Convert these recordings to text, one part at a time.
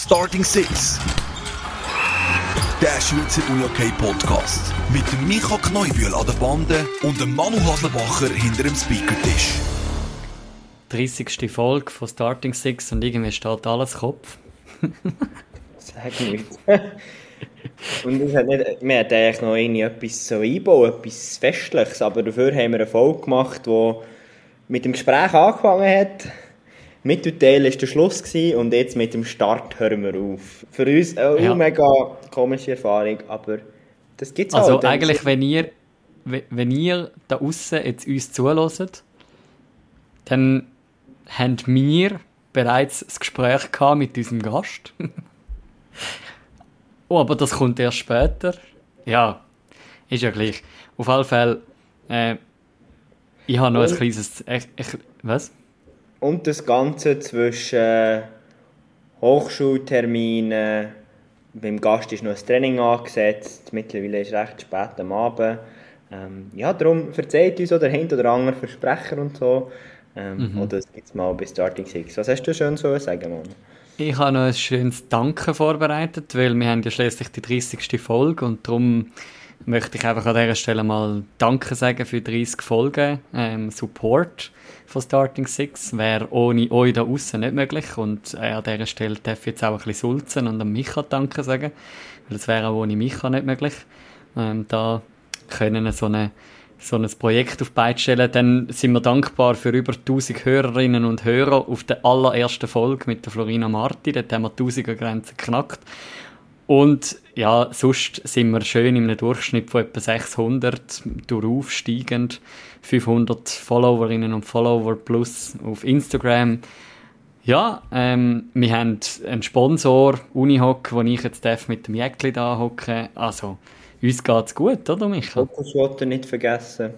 Starting Six. Der Schweizer UJK Podcast. Mit dem Micha Kneubühl an der Bande und dem Manu Haslebacher hinter dem Speakertisch. 30. Folge von Starting Six und irgendwie steht alles Kopf. Sag nichts. und es hat nicht, wir hätten eigentlich noch irgendwie etwas so einbauen, etwas Festliches, aber dafür haben wir eine Folge gemacht, die mit dem Gespräch angefangen hat. Mittelteil war der Schluss gewesen, und jetzt mit dem Start hören wir auf. Für uns eine Ja. mega komische Erfahrung, aber das gibt es Also halt. eigentlich, wenn ihr, we- wenn ihr da außen jetzt uns zulässt, dann haben wir bereits das Gespräch gehabt mit unserem Gast. oh, aber das kommt erst später. Ja, ist ja gleich. Auf alle Fälle, äh, ich habe noch ein Und- kleines... Ich, ich, was? Und das Ganze zwischen Hochschulterminen, beim Gast ist noch ein Training angesetzt, mittlerweile ist es recht spät am Abend. Ähm, ja, darum verzeiht uns auch der Hint oder andere Versprecher und so. Ähm, Mhm. Oder es gibt mal bei Starting Six. Was hast du schön so sagen, Mann? Ich habe noch ein schönes Danke vorbereitet, weil wir haben ja schließlich die 30. Folge und darum möchte ich einfach an dieser Stelle mal Danke sagen für 30 Folgen ähm, Support von Starting Six. Wäre ohne euch da außen nicht möglich und äh, an dieser Stelle darf ich jetzt auch ein bisschen sulzen und an Micha Danke sagen, weil es wäre auch ohne Micha nicht möglich. Ähm, da können so eine so ein Projekt auf die Beine stellen, dann sind wir dankbar für über 1000 Hörerinnen und Hörer auf der allerersten Folge mit der Florina Marti. Dort haben wir die 1000er Grenze geknackt. Und ja, sonst sind wir schön in einem Durchschnitt von etwa 600 durchaufsteigend. 500 Followerinnen und Follower plus auf Instagram. Ja, ähm, wir haben einen Sponsor, Unihock, wo ich jetzt darf mit dem Jäckli da hocken. Also, uns geht's gut, oder Michael? Fokuswater nicht vergessen.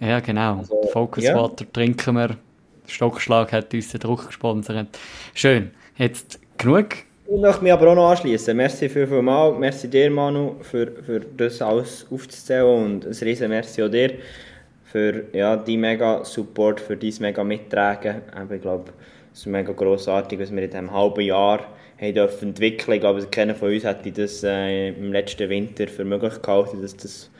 Ja, genau. Also, Focus ja. Water trinken wir. Stockschlag hat uns den Druck gesponsert. Schön. Jetzt genug. Ich möchte mich aber auch noch anschließen. Merci viel, viel mal. Merci dir, Manu, für, für das alles aufzuzählen und ein riesen Merci auch dir für ja, deinen mega Support, für dein mega Mittragen. Aber ich glaube, es ist mega grossartig, was wir in diesem halben Jahr haben dürfen entwickeln. Ich glaube, keiner von uns hätte das äh, im letzten Winter für möglich gehalten, dass das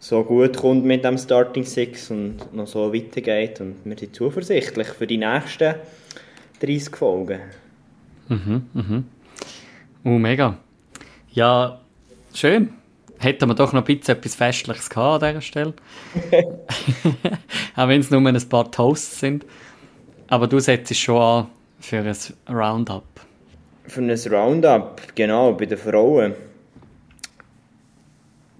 so gut kommt mit dem Starting Six und noch so weitergeht. Und wir sind zuversichtlich für die nächsten 30 Folgen. Oh, mega. Ja, schön. Hätten wir doch noch ein bisschen etwas Festliches gehabt an dieser Stelle. Auch wenn es nur ein paar Toasts sind. Aber du setzt es schon an für ein Roundup. Für ein Roundup, genau, bei den Frauen.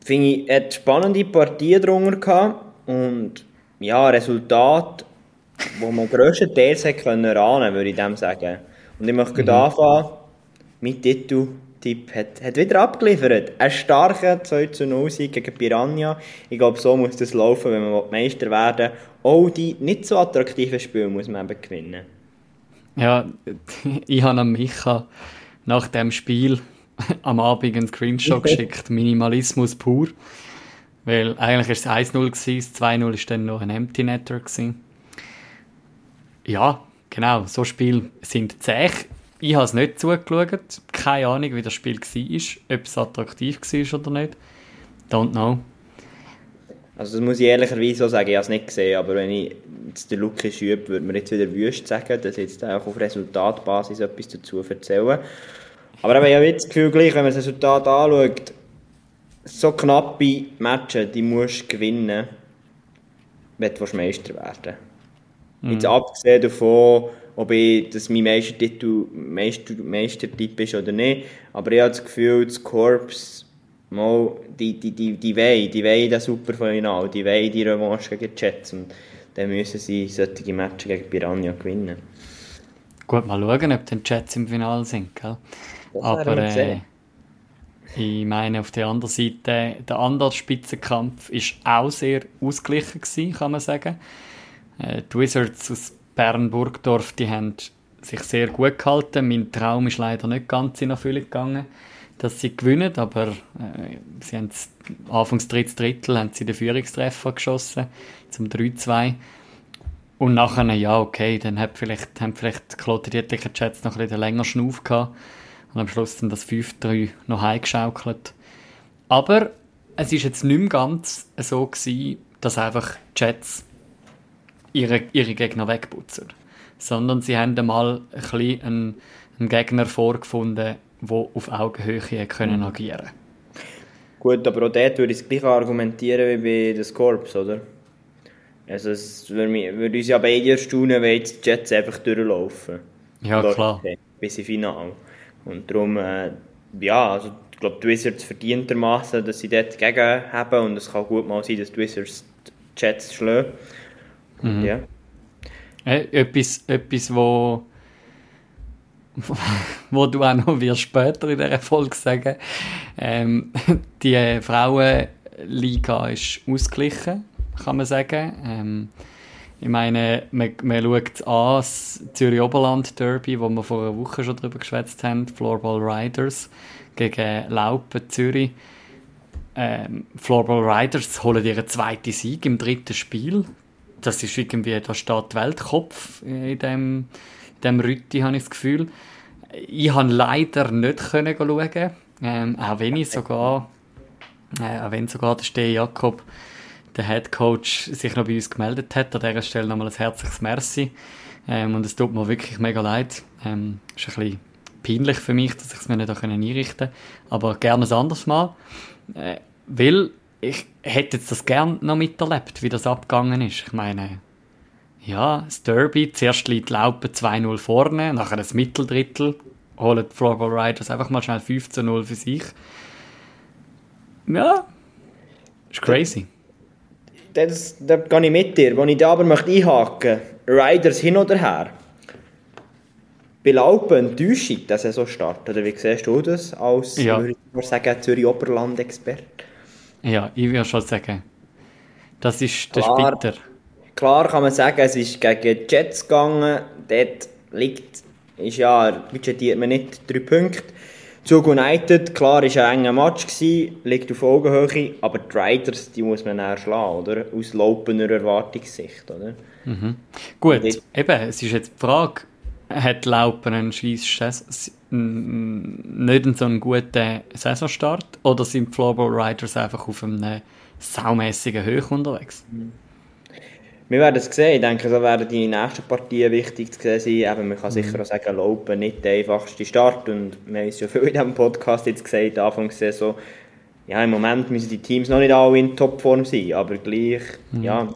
Finde ich, hat spannende Partien drunter gehabt und ja, Resultat, wo man grösstenteils hätte können erahnen, würde ich dem sagen. Und ich möchte mhm. anfangen, mein Titeltipp hat, hat wieder abgeliefert. Ein starker 2 zu 0 Sieg gegen Piranha. Ich glaube, so muss das laufen, wenn man Meister werden will. Auch die nicht so attraktiven Spiele muss man eben gewinnen. Ja, ich habe an Micha nach dem Spiel am Abend einen Screenshot geschickt. Minimalismus pur. Weil eigentlich war es 1-0, gewesen, das 2-0 war dann noch ein Empty Netter. gewesen. Ja, genau, so Spiele sind zäh. Ich habe es nicht zugeschaut. Keine Ahnung, wie das Spiel war. Ob es attraktiv war oder nicht. Don't know. Also das muss ich ehrlicherweise so sagen, ich habe es nicht gesehen, aber wenn ich jetzt den Lukas schübe, würde mir jetzt wieder wüst sagen, dass jetzt auch auf Resultatbasis etwas dazu erzählen. Aber eben, ich habe jetzt das Gefühl, gleich, wenn man das Resultat anschaut, so knappe Matches, die musst du gewinnen, wenn du Meister werden mhm. Jetzt abgesehen davon, ob ich, das mein Meistertitel Meister, Meistertipp ist oder nicht, aber ich habe das Gefühl, das Korps Mal, die, die, die, die wollen, die wollen das Superfinal, die wollen die Revanche gegen die Jets und dann müssen sie solche Matches gegen Piranha gewinnen. Gut, mal schauen, ob die Jets im Finale sind, gell? Aber äh, ich meine, auf der anderen Seite, der andere Spitzenkampf war auch sehr ausgeglichen gewesen, kann man sagen. Äh, die Wizards aus Bern-Burgdorf, die haben sich sehr gut gehalten. Mein Traum ist leider nicht ganz in Erfüllung gegangen dass sie gewinnen, aber äh, sie haben anfangs drittes Drittel haben sie den Führungstreffer geschossen zum 3-2 und nachher, ja okay, dann hat vielleicht, haben vielleicht Claude Dietrich Jets noch ein bisschen länger Schnuff gehabt und am Schluss dann das 5-3 noch heimgeschaukelt. Aber es ist jetzt nicht mehr ganz so gewesen, dass einfach die ihre, ihre Gegner wegputzen. Sondern sie haben einmal ein bisschen einen, einen Gegner vorgefunden, der auf Augenhöhe können mhm. agieren Gut, aber auch dort würde ich es gleich argumentieren wie bei den Scorps, oder? Also es würde, würde uns ja beide erstaunen, wenn jetzt die Jets einfach durchlaufen. Ja, klar. Bis ins Finale. Und darum, äh, ja, also ich glaube, die Wizards verdientermaßen, dass sie dort gegen haben und es kann gut mal sein, dass die Wizards die Jets schlagen. Mhm. Ja. Äh, etwas, etwas, wo wo du auch noch wirst später in dieser Folge sagen ähm, die Frauenliga ist ausgeglichen, kann man sagen. Ähm, ich meine, man, man schaut an, das Zürich Oberland Derby, wo wir vor einer Woche schon darüber geschwätzt haben, Floorball Riders gegen Laupen Zürich. Ähm, Floorball Riders holen ihren zweiten Sieg im dritten Spiel. Das ist irgendwie, da steht Weltkopf in dem, dem Rütti, habe ich das Gefühl. Ich habe leider nicht können schauen, ähm, auch wenn ich sogar, äh, auch wenn sogar der Steh Jakob der Head Coach sich noch bei uns gemeldet hat. An dieser Stelle nochmal ein herzliches Merci. Ähm, und es tut mir wirklich mega leid. Ähm, ist ein bisschen peinlich für mich, dass ich es mir nicht einrichten konnte. Aber gerne ein anderes Mal. Äh, weil ich hätte jetzt das gerne noch miterlebt, wie das abgegangen ist. Ich meine, ja, das Derby, zuerst liegt Laupen 2-0 vorne, nachher das Mitteldrittel, holen die Floorball Riders einfach mal schnell 15-0 für sich. Ja, ist crazy das, da gehe ich mit dir. Wo ich da aber möchte einhaken Riders hin oder her. Bei Laupen Enttäuschung, dass er so startet. Oder wie siehst du das als, ja. würde ich sagen, Zürich-Oberland-Experte? Ja, ich würde schon sagen. Das ist der Spitter. Klar kann man sagen, es ist gegen die Jets gegangen. Dort liegt, ist ja, budgetiert man nicht drei Punkte. Zug United, klar, war ein enger Match, gewesen, liegt auf Augenhöhe, aber die Riders, die muss man eher schlagen, oder? Aus laufender Erwartungssicht, oder? Mhm. Gut, eben, es ist jetzt die Frage, hat Laupen einen Scheiss nicht so einen guten Saisonstart oder sind die Floorball Riders einfach auf einem saumässigen Höhe unterwegs? Mhm. Wir werden es sehen. Ich denke, so werden die nächsten Partien wichtig zu sehen sein. Eben, man kann mhm. sicher auch sagen, Laupen nicht der einfachste Start. Und wir haben es ja viel in diesem Podcast jetzt gesagt, Anfang der Saison, ja, im Moment müssen die Teams noch nicht alle in Topform sein, aber gleich, mhm. ja,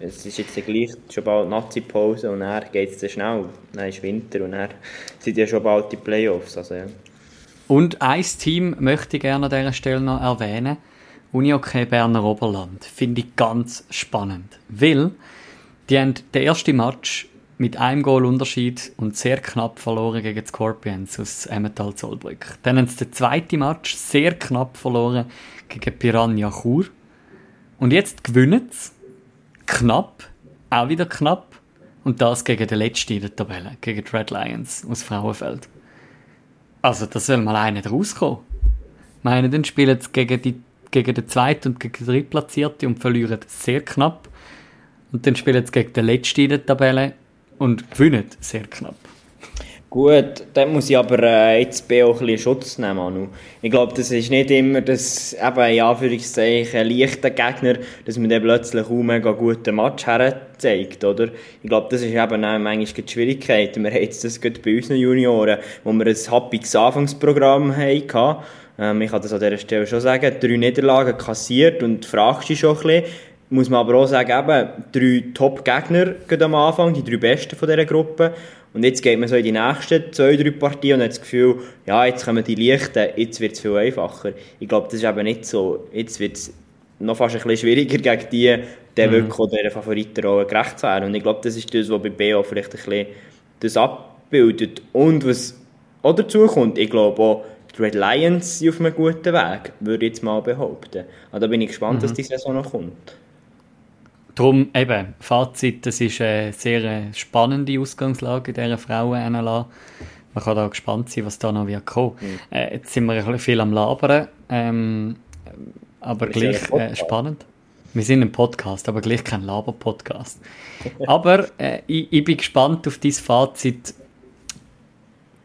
es ist jetzt gleich schon bald Nazi-Pause und dann geht es dann schnell. Dann ist Winter und dann sind ja schon bald die Playoffs. Also, ja. Und ein Team möchte ich gerne an dieser Stelle noch erwähnen. Unihockey Berner Oberland. Finde ich ganz spannend. Weil die haben den ersten Match mit einem Goal Unterschied und sehr knapp verloren gegen die Scorpions aus Emmental Zollbrück. Dann haben sie den zweiten Match sehr knapp verloren gegen Piranha Chur. Und jetzt gewinnen sie knapp, auch wieder knapp, und das gegen den letzten in der Tabelle, gegen die Red Lions aus Frauenfeld. Also, da soll mal einer rauskommen. Ich meine, dann spielen sie gegen, die, gegen den zweiten und gegen den drittplatzierten und verlieren sehr knapp. Und dann spielen sie gegen den Letzten in der Tabelle und gewinnen sehr knapp. Gut, dann muss ich aber äh, jetzt auch ein bisschen Schutz nehmen, Manu. Ich glaube, das ist nicht immer das, eben in Anführungszeichen, leichte Gegner, dass man dann plötzlich auch mega guten Match herzeigt, oder? Ich glaube, das ist eben auch manchmal die Schwierigkeit. Wir haben jetzt das gerade bei unseren Junioren, wo wir ein happiges Anfangsprogramm hatten. Ähm, ich kann das an dieser Stelle schon sagen, drei Niederlagen kassiert und fragst dich schon ein bisschen, muss man aber auch sagen, eben, drei Top-Gegner am Anfang, die drei besten von dieser Gruppe. Und jetzt geht man so in die nächsten zwei, drei Partien und hat das Gefühl, ja, jetzt kommen die Leichten, jetzt wird es viel einfacher. Ich glaube, das ist eben nicht so. Jetzt wird es noch fast ein bisschen schwieriger gegen die, die mhm. wirklich dieser Favoritenrolle gerecht zu werden. Und ich glaube, das ist das, was bei BO vielleicht ein bisschen das abbildet. Und was auch dazu kommt, ich glaube auch, die Red Lions sind auf einem guten Weg, würde ich jetzt mal behaupten. Also da bin ich gespannt, mhm. dass die Saison noch kommt. Darum eben, Fazit, das ist eine sehr äh, spannende Ausgangslage in dieser Frauen-NLA. Man kann da gespannt sein, was da noch wird kommen. Mhm. Äh, jetzt sind wir ein bisschen viel am Labern, ähm, aber gleich äh, spannend. Wir sind ein Podcast, aber gleich kein Laber-Podcast. aber äh, ich, ich, bin gespannt auf dein Fazit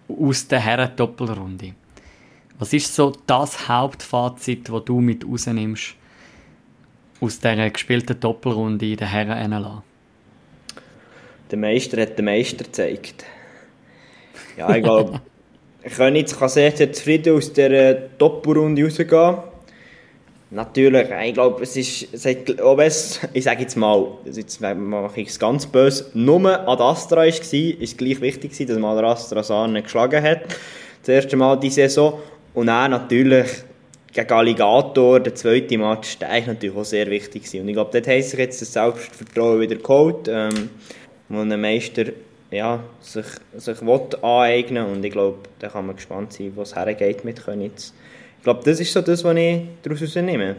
aus der Herren-Doppelrunde. Was ist so das Hauptfazit, das du mit rausnimmst aus dieser gespielten Doppelrunde in der Herren NLA? Der Meister hat den Meister gezeigt. Ja, ich glaube, Königs kann sehr, sehr zufrieden aus dieser Doppelrunde rausgehen. Natürlich, ich glaube, es ist, es hat, auch es, ich sage jetzt mal, jetzt mache ich es ganz böse, nur Ad Astra war, ist gleich wichtig dass man Ad Astra Sarne geschlagen hat. Das erste Mal diese Saison. Und dann natürlich gegen Alligator, der zweite Match, der ist natürlich auch sehr wichtig gewesen. Und ich glaube, dort hat sich jetzt das Selbstvertrauen wieder geholt, ähm, wo ein Meister ja, sich, sich aneignen will. Und ich glaube, da kann man gespannt sein, wo es hergeht mit Königs. Ich glaube, das ist so das, was ich daraus nehme.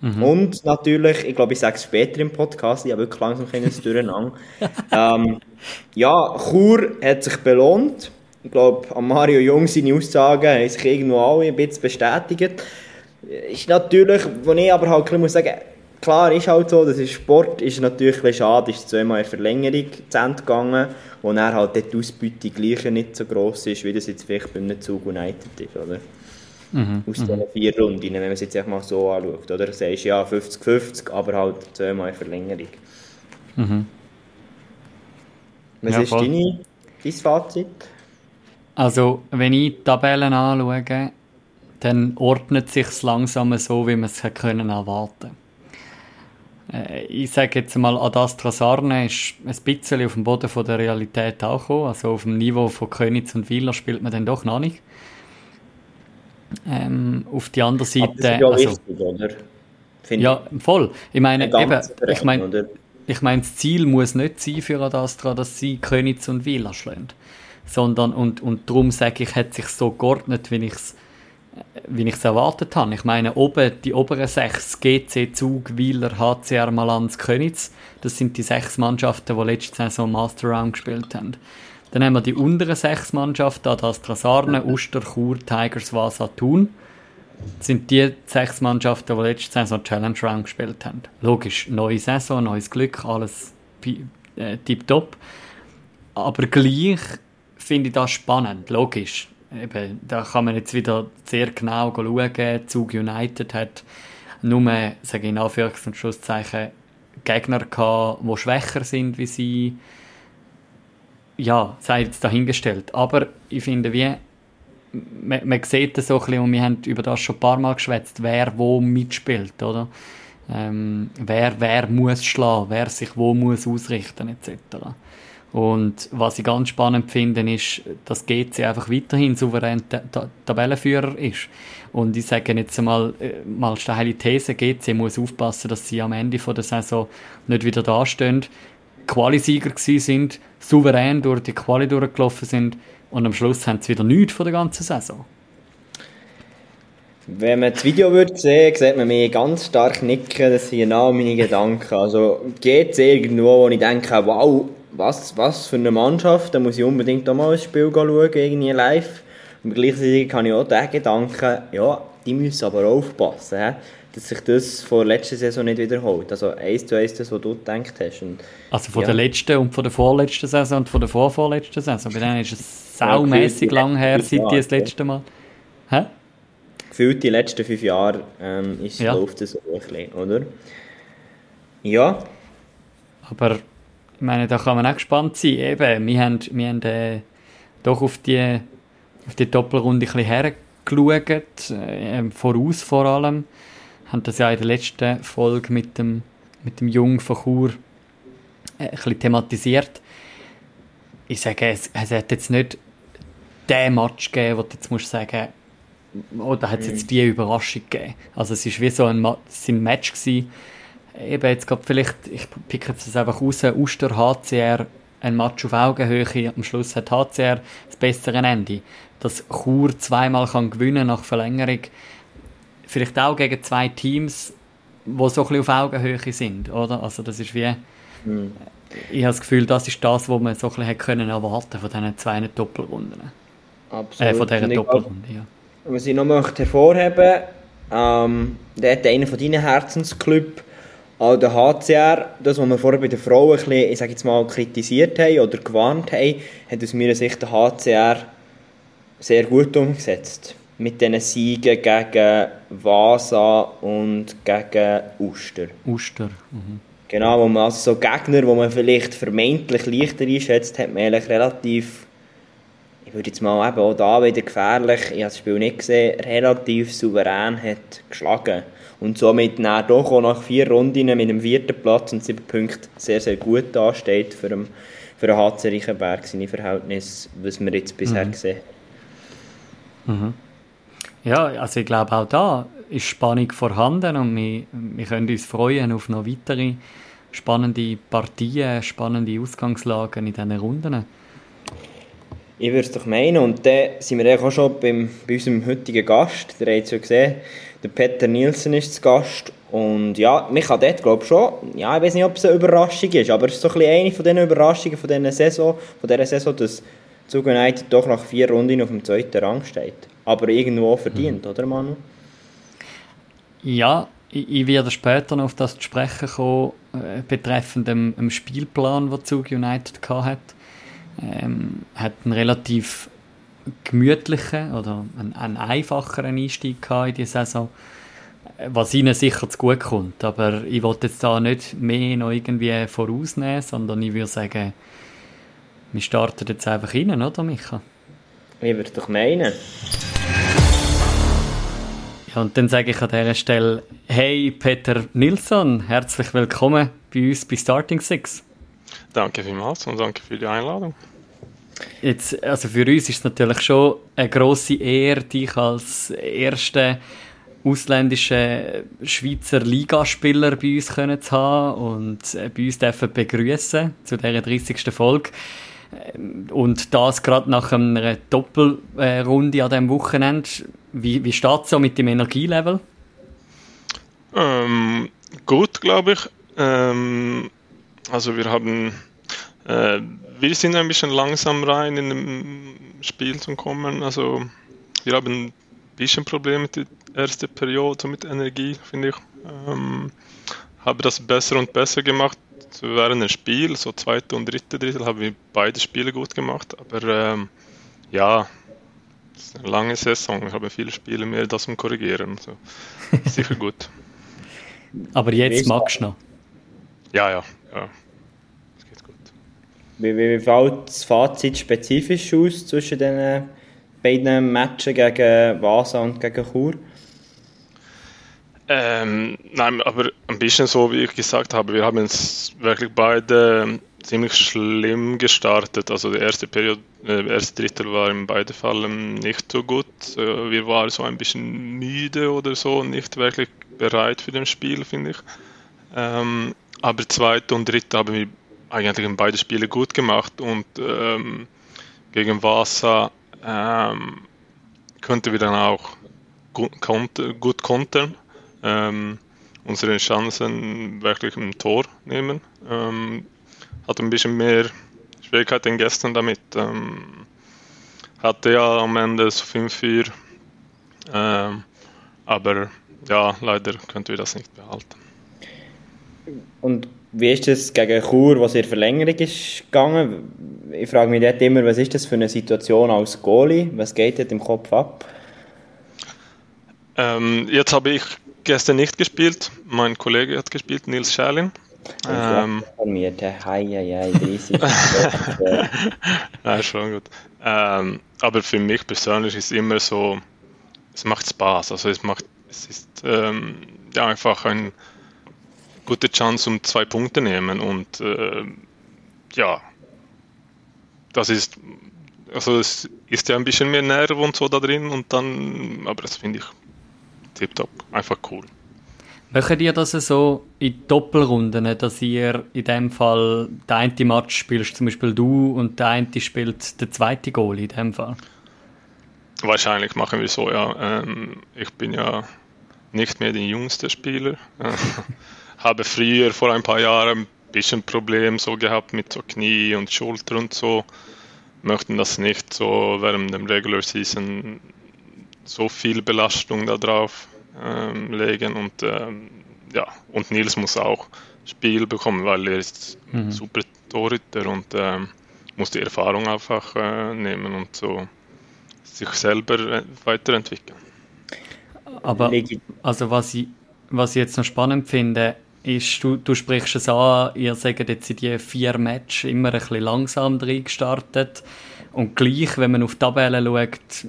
Mhm. Und natürlich, ich glaube, ich sage es später im Podcast, ich habe wirklich langsam ein Durcheinander. ähm, ja, Chur hat sich belohnt. Ich glaube, an Mario Jung seine Aussagen haben sich irgendwo alle ein bisschen bestätigt. Ist natürlich, wo ich aber halt muss sagen, klar ist halt so, das ist Sport, ist natürlich ein schade, ist zweimal eine Verlängerung zu Ende gegangen, wo dann halt die Ausbeute gleich nicht so gross ist, wie das jetzt vielleicht bei einem Zug United ist, oder? Mhm. Aus mhm. diesen vier Runden, wenn man es jetzt mal so anschaut. Oder du sagst ja 50-50, aber halt zweimal Verlängerung. Mhm. Was ja, ist deine, dein Fazit? Also, wenn ich die Tabellen anschaue, dann ordnet sich langsam so, wie man es können erwarten äh, Ich sage jetzt mal, Adastra Sarne ist ein bisschen auf dem Boden von der Realität auch gekommen. Also auf dem Niveau von Königs und Wieler spielt man dann doch noch nicht. Ähm, auf die andere Seite. das ist ja also, wichtig, oder? Find ja, voll. Ich meine, eben, ich meine, ich meine, das Ziel muss nicht sein für Adastra, dass sie Königs und Villa schlagen. Sondern, und, und darum sage ich, hat sich so geordnet, wie ich es wie ich erwartet habe. Ich meine, oben, die oberen sechs, GC, Zug, Wieler, HCR, Malanz, Königs, das sind die sechs Mannschaften, die letzte Saison Master Round gespielt haben. Dann haben wir die unteren sechs Mannschaften, das Trasarne, Uster, Chur, Tigers, Vasa, Thun. Das sind die sechs Mannschaften, die letzte Saison Challenge Round gespielt haben. Logisch, neue Saison, neues Glück, alles äh, tipptopp. Aber gleich finde ich das spannend, logisch. Eben, da kann man jetzt wieder sehr genau schauen. Zug United hat nur, sage ich in Anführungs- und Schlusszeichen, Gegner gehabt, die schwächer sind wie sie ja, sei jetzt dahingestellt. Aber ich finde, wie, man, man sieht das so ein bisschen, und wir haben über das schon ein paar Mal geschwätzt, wer wo mitspielt, oder? Ähm, wer, wer muss schlagen, wer sich wo muss ausrichten, etc. Und was ich ganz spannend finde, ist, dass GC einfach weiterhin souverän Tabellenführer ist. Und ich sage jetzt mal, äh, mal steile These, GC muss aufpassen, dass sie am Ende der Saison nicht wieder dastehen, Qualisieger sind, souverän durch die Quali durchgelaufen sind und am Schluss haben sie wieder nichts von der ganzen Saison. Wenn man das Video würde sehen, sieht man mich ganz stark nicken, das sind genau meine Gedanken. Also es irgendwo, wo ich denke, wow, was, was für eine Mannschaft, da muss ich unbedingt auch mal ein Spiel schauen, irgendwie live. Und gleichzeitig habe ich auch den Gedanken, ja, die müssen aber aufpassen. He? dass sich das von der letzten Saison nicht wiederholt. Also eins zu eins das, was du gedacht hast. Und, also von ja. der letzten und von der vorletzten Saison und von der vorvorletzten Saison. Bei denen ist es saumässig ja, lang her, seit die das letzte Mal... Hä? Gefühlt die letzten fünf Jahre ähm, ist, ja. läuft es so ein bisschen, oder? Ja. Aber ich meine, da kann man auch gespannt sein. Eben, wir haben, wir haben äh, doch auf die, auf die Doppelrunde ein bisschen hergeschaut, äh, voraus vor allem haben das ja in der letzten Folge mit dem, mit dem Jungen von Chur äh, ein bisschen thematisiert. Ich sage, es, es hat jetzt nicht den Match gegeben, wo du jetzt musst sagen, oh, da hat es jetzt die Überraschung gegeben. Also es ist wie so ein, Ma ein Match gewesen. Eben jetzt gerade vielleicht, ich picke jetzt das einfach raus, Uster, HCR, ein Match auf Augenhöhe, am Schluss hat HCR das bessere Ende. Dass Chur zweimal kann gewinnen nach Verlängerung, vielleicht auch gegen zwei Teams, die so ein bisschen auf Augenhöhe sind, oder? Also das ist wie... Mhm. Ich habe das Gefühl, das ist das, was man so ein bisschen können erwarten von diesen zwei Doppelrunden. Absolut. Äh, von dieser Doppelrunde, ja. Was ich noch möchte hervorheben ähm, der hat einen von deinen Herzensclubs, auch der HCR, das, was wir vorher bei den Frauen ein bisschen, ich sage jetzt mal, kritisiert haben oder gewarnt haben, hat aus meiner Sicht der HCR sehr gut umgesetzt. mit diesen Siegen gegen Vasa und gegen Uster. Uster. Mhm. Genau, wo man also so Gegner, wo man vielleicht vermeintlich leichter einschätzt, hat man eigentlich relativ, ich würde jetzt mal eben auch da wieder gefährlich, ich habe das Spiel nicht gesehen, relativ souverän hat geschlagen. Und somit dann doch auch nach vier Runden mit dem vierten Platz und sieben Punkten sehr, sehr gut dasteht für den, für den HC Reichenberg, seine Verhältnisse, was wir jetzt bisher mhm. gesehen mhm. Ja, also ich glaube auch da ist Spannung vorhanden und wir, wir können uns freuen auf noch weitere spannende Partien, spannende Ausgangslagen in diesen Runden. Ich würde es doch meinen. Und dann sind wir auch schon beim, bei unserem heutigen Gast. Der habt es ja gesehen. Der Peter Nielsen ist zu Gast. Und ja, mich hat dort, glaube ich, schon, ja, ich weiß nicht, ob es eine Überraschung ist, aber es ist so ein eine von diesen Überraschungen von dieser Saison, von dieser Saison, dass Zug United doch nach vier Runden auf dem zweiten Rang steht. Aber irgendwo verdient, mhm. oder Manu? Ja, ich, ich werde später noch auf das zu sprechen kommen, äh, betreffend dem, dem, Spielplan, den Zug United hat. Ähm, hat einen relativ gemütlichen oder einen, einen einfacheren Einstieg in die Saison, was ihnen sicher zu gut kommt. Aber ich wollte jetzt da nicht mehr noch irgendwie vorausnehmen, sondern ich würde sagen, wir starten jetzt einfach rein, oder Micha? Ich würde doch meinen. Ja, und dann sage ich an dieser Stelle, hey Peter Nilsson, herzlich willkommen bei uns bei Starting Six. Danke vielmals und danke für die Einladung. Jetzt, also für uns ist es natürlich schon eine grosse Ehre, dich als ersten ausländischen Schweizer Ligaspieler bei uns zu haben und äh, bei uns dürfen begrüßen zu dieser 30. Folge. Ähm, und das gerade nach einer Doppelrunde an diesem Wochenende. Wie, wie steht es so mit dem Energielevel? Ähm, gut, glaube ich. Ähm, also wir haben, äh, wir sind ein bisschen langsam rein in dem Spiel zu kommen. Also wir haben ein bisschen Probleme mit der ersten Periode mit Energie, finde ich. Ähm, habe das besser und besser gemacht während dem Spiel, so zweite und dritte Drittel, haben wir beide Spiele gut gemacht. Aber ähm, ja, es ist eine lange Saison. Wir haben viele Spiele mehr, das zum Korrigieren. So, sicher gut. Aber jetzt magst du noch? Ja, ja, ja. Wie, wie, wie fällt das Fazit spezifisch aus zwischen den beiden Matchen gegen Vasa und gegen Chur? Ähm, nein, aber ein bisschen so, wie ich gesagt habe, wir haben es wirklich beide ziemlich schlimm gestartet. Also die erste Periode, äh, erste Drittel war in beiden Fällen nicht so gut. Äh, wir waren so ein bisschen müde oder so, nicht wirklich bereit für das Spiel, finde ich. Ähm, aber zweite und dritte haben wir eigentlich in beide Spiele gut gemacht und ähm, gegen Vasa ähm, konnten wir dann auch gut, gut kontern ähm, unsere Chancen wirklich im Tor nehmen. Ähm, hat ein bisschen mehr Schwierigkeiten gestern damit. Ähm, hatte ja am Ende so 5-4, ähm, aber ja, leider könnten wir das nicht behalten. Und wie ist das gegen Chur, was in Verlängerung ist gegangen? Ich frage mich dort immer, was ist das für eine Situation als Goalie? Was geht dort im Kopf ab? Ähm, jetzt habe ich gestern nicht gespielt. Mein Kollege hat gespielt, Nils Scherlin. Ähm, informiert, hei, hei, 30. ja, schon gut. Ähm, aber für mich persönlich ist es immer so, es macht Spaß. Also es macht, es ist ähm, ja einfach eine gute Chance, um zwei Punkte nehmen und äh, ja, das ist, also es ist ja ein bisschen mehr Nerv und so da drin und dann, aber das finde ich tipptopp. Einfach cool. Machen ihr das so in Doppelrunden, dass ihr in dem Fall der eine Match spielst, zum Beispiel du, und der eine spielt der zweite Goal in dem Fall? Wahrscheinlich machen wir so, ja. Ähm, ich bin ja nicht mehr der jüngste Spieler. Habe früher vor ein paar Jahren ein bisschen Problem so gehabt mit so Knie und Schulter und so. Möchten das nicht so während dem Regular Season so viel Belastung da drauf ähm, legen und ähm, ja, und Nils muss auch Spiel bekommen, weil er ist mhm. super Torhüter und ähm, muss die Erfahrung einfach äh, nehmen und so sich selber weiterentwickeln. Aber also was ich, was ich jetzt noch spannend finde, ist, du, du sprichst es an, ihr sagt jetzt in die vier Matches immer ein bisschen langsam gestartet. Und gleich, wenn man auf die Tabelle schaut,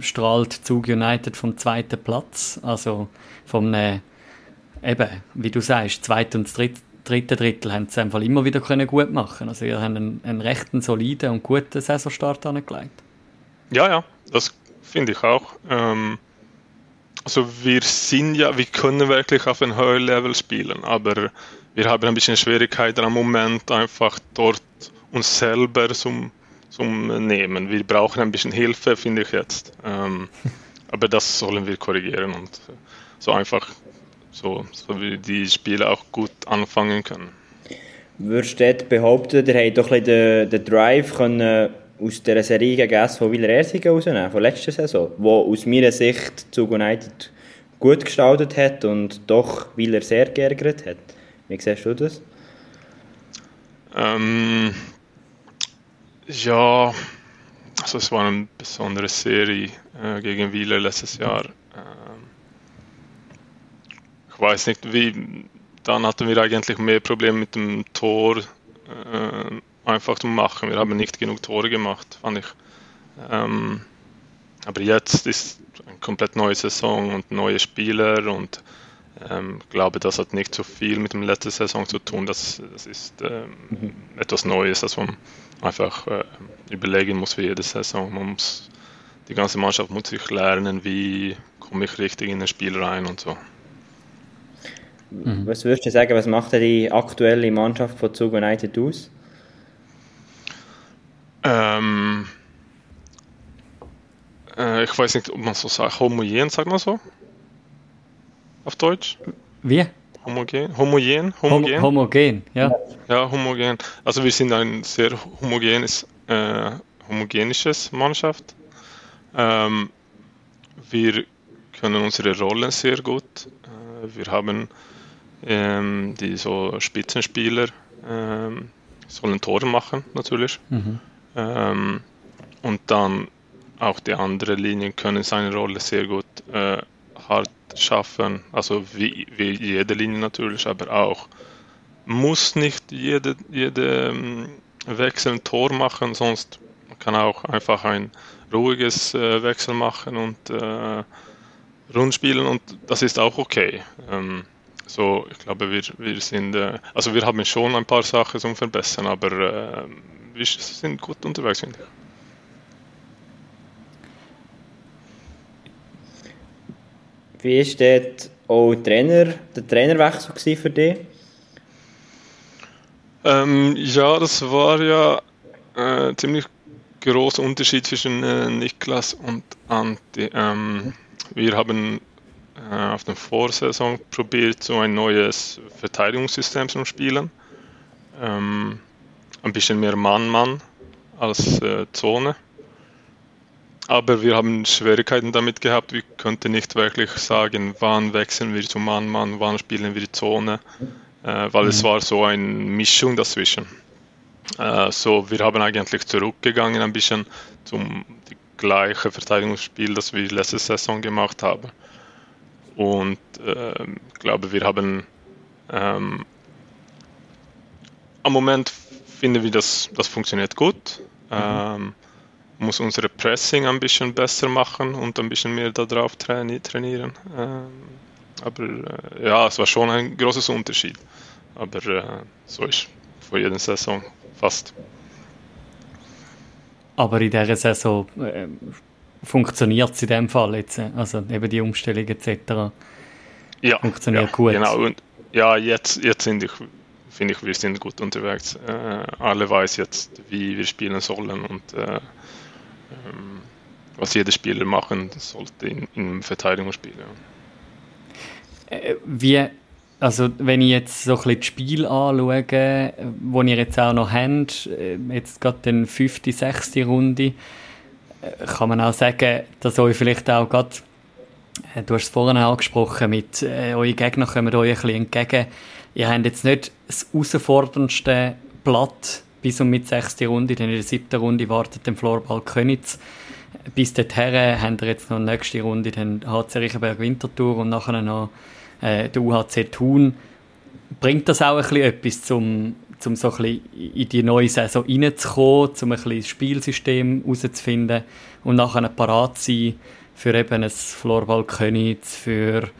strahlt Zug United vom zweiten Platz. Also vom eben, wie du sagst, zweiten und dritte, dritte Drittel haben sie einfach immer wieder können gut machen. Also ihr habt einen, einen rechten soliden und guten Saisonstart angelegt. Ja, ja, das finde ich auch. Ähm, also wir sind ja, wir können wirklich auf ein höheres Level spielen, aber wir haben ein bisschen Schwierigkeiten am Moment einfach dort uns selber zum, zum Nehmen. Wir brauchen ein bisschen Hilfe, finde ich jetzt. Ähm, aber das sollen wir korrigieren und so einfach so, so wie die Spiele auch gut anfangen können. Würdest du behaupten, ihr habt doch ein den, den Drive können aus der Serie gegen SV Ersingen rausnehmen, von letzter Saison, wo aus meiner Sicht Zug United gut gestaltet hat und doch Wieler sehr geärgert hat. Wie siehst du das? Ähm, ja, also es war eine besondere Serie äh, gegen Wieler letztes Jahr. Ähm, ich weiß nicht, wie, dann hatten wir eigentlich mehr Probleme mit dem Tor. Äh, einfach zu machen. Wir haben nicht genug Tore gemacht, fand ich. Ähm, aber jetzt ist eine komplett neue Saison und neue Spieler und ähm, glaube, das hat nicht so viel mit der letzten Saison zu tun. Das, das ist ähm, mhm. etwas Neues, das man einfach äh, überlegen muss für jede Saison. Man muss, die ganze Mannschaft muss sich lernen, wie komme ich richtig in ein Spiel rein und so. Mhm. Was würdest du sagen, was macht die aktuelle Mannschaft von Zug United aus? Ähm, äh, ich weiß nicht, ob man so sagt, homogen, sagt man so? Auf Deutsch? Wie? Homogen? Homogen? Homogen, homogen ja. Ja, homogen. Also wir sind ein sehr homogenes, äh, homogenisches Mannschaft. Ähm, wir können unsere Rollen sehr gut. Äh, wir haben ähm, die so Spitzenspieler, ähm, sollen Tore machen natürlich. Mhm. Ähm, und dann auch die anderen Linien können seine Rolle sehr gut äh, hart schaffen, also wie, wie jede Linie natürlich, aber auch muss nicht jede, jede ähm, Wechsel ein Tor machen, sonst kann auch einfach ein ruhiges äh, Wechsel machen und äh, rund spielen und das ist auch okay. Ähm, so, ich glaube, wir, wir sind, äh, also wir haben schon ein paar Sachen zum Verbessern, aber äh, wir sind gut unterwegs, finde ich. Wie war dort auch Trainer, der Trainerwechsel für dich? Ähm, ja, das war ja äh, ziemlich großer Unterschied zwischen äh, Niklas und Antti. Ähm, wir haben äh, auf der Vorsaison probiert, so ein neues Verteidigungssystem zu spielen. Ähm, ein bisschen mehr Mann-Mann als äh, Zone. Aber wir haben Schwierigkeiten damit gehabt. Wir konnten nicht wirklich sagen, wann wechseln wir zu Mann-Mann, wann spielen wir die Zone, äh, weil mhm. es war so eine Mischung dazwischen. Äh, so, wir haben eigentlich zurückgegangen ein bisschen zum gleichen Verteidigungsspiel, das wir letzte Saison gemacht haben. Und äh, ich glaube, wir haben ähm, am Moment finden wir, das, das funktioniert gut. Mhm. Ähm, muss unsere Pressing ein bisschen besser machen und ein bisschen mehr darauf traini trainieren. Ähm, aber äh, ja, es war schon ein großes Unterschied. Aber äh, so ist vor jeder Saison fast. Aber in dieser Saison äh, funktioniert es in dem Fall jetzt, äh, also eben die Umstellung etc. Ja, funktioniert ja, gut. Genau. Und ja, jetzt, jetzt sind ich finde ich, wir sind gut unterwegs. Äh, alle weiß jetzt, wie wir spielen sollen und äh, ähm, was jeder Spieler machen sollte in, im Verteidigungsspiel. Äh, wie, also wenn ich jetzt so ein bisschen das Spiel anschaue, wo ihr jetzt auch noch habt, äh, jetzt gerade den fünfte, sechste Runde, äh, kann man auch sagen, dass euch vielleicht auch gerade Du hast es vorhin angesprochen, mit äh, eure Gegner kommen euch ein bisschen entgegen ihr habt jetzt nicht das herausforderndste Blatt bis und mit sechste Runde, denn in der siebten Runde wartet der Floorball Könitz. bis dorthin haben wir jetzt noch nächste Runde den HC Riechenberg Winterthur und nachher noch äh, der UHC Thun. Bringt das auch ein etwas, um so ein bisschen in die neue Saison reinzukommen, um ein bisschen das Spielsystem herauszufinden und nachher parat zu sein für eben ein Floorball Königs, für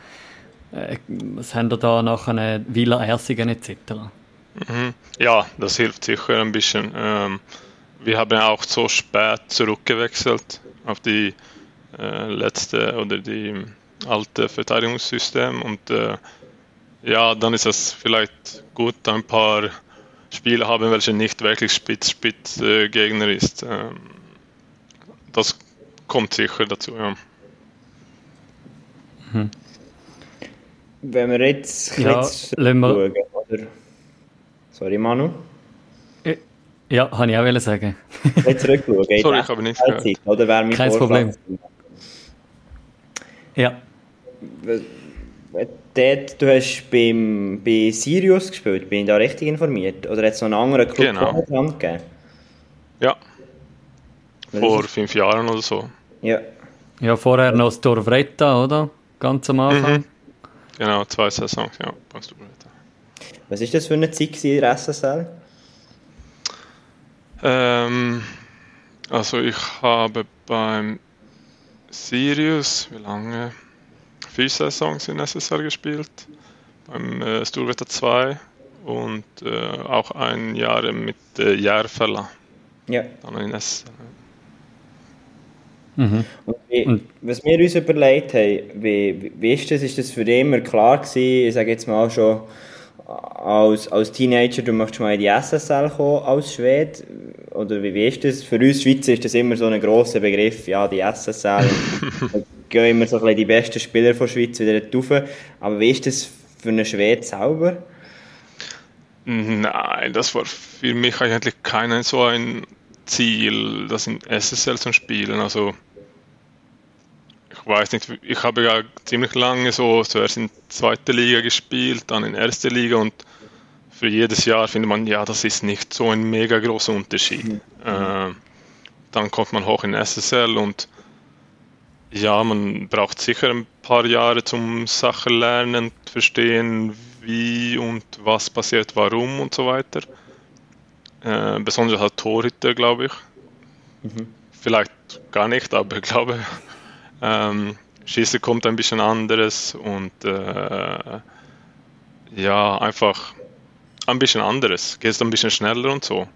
äh, was haben wir da nachher Villa Ersingen etc. Mhm. Ja, das hilft sicher ein bisschen. Ähm, wir haben auch so spät zurückgewechselt auf die äh, letzte oder die alte Verteidigungssystem und äh, ja, dann ist es vielleicht gut, ein paar Spiele haben, welche nicht wirklich Spitz-Spitz-Gegner äh, ist. Ähm, das kommt sicher dazu, ja. Hm. Wenn wir jetzt ja, schauen, oder? Sorry, Manu. Ja, habe ich auch sagen. Jetzt zurückschauen. Sorry, ich habe nicht gehört. Oder wäre mein Kein Problem. Ja. Dort, du hast beim, bei Sirius gespielt, bin ich da richtig informiert? Oder hat es noch einen anderen Club genau. gegeben? Ja. Vor fünf Jahren oder so. Ja. Ja, vorher noch das Dorvretta, oder? Ganz am Anfang. Mhm. Genau, zwei Saisons, ja. Was war das für eine Zeit in der SSL? Ähm, also ich habe beim Sirius, wie lange? Vier Saisons in SSL gespielt, beim äh, Sturwetter 2 und äh, auch ein Jahr mit äh, Järfälla. Ja. Dann in SSL. Mhm. Wie, was wir uns überlegt haben, wie, wie ist das? Ist das für dich immer klar gewesen? Ich sage jetzt mal schon, als, als Teenager, du möchtest mal in die SSL kommen als Schwede? Oder wie, wie ist das? Für uns Schweizer ist das immer so ein grosser Begriff, ja, die SSL. da gehen immer so ein bisschen die besten Spieler von der Schweiz wieder rauf. Aber wie ist das für einen Schwede selber? Nein, das war für mich eigentlich kein so ein Ziel, das in SSL zu spielen. Also ich weiß nicht, ich habe ja ziemlich lange so zuerst in zweiter Liga gespielt, dann in erster Liga und für jedes Jahr findet man, ja, das ist nicht so ein mega großer Unterschied. Mhm. Äh, dann kommt man hoch in SSL und ja, man braucht sicher ein paar Jahre zum Sachen lernen, verstehen, wie und was passiert, warum und so weiter. Äh, besonders als Torhüter, glaube ich. Mhm. Vielleicht gar nicht, aber ich glaube, ähm, Schießen kommt ein bisschen anderes und äh, ja, einfach ein bisschen anderes. Geht ein bisschen schneller und so.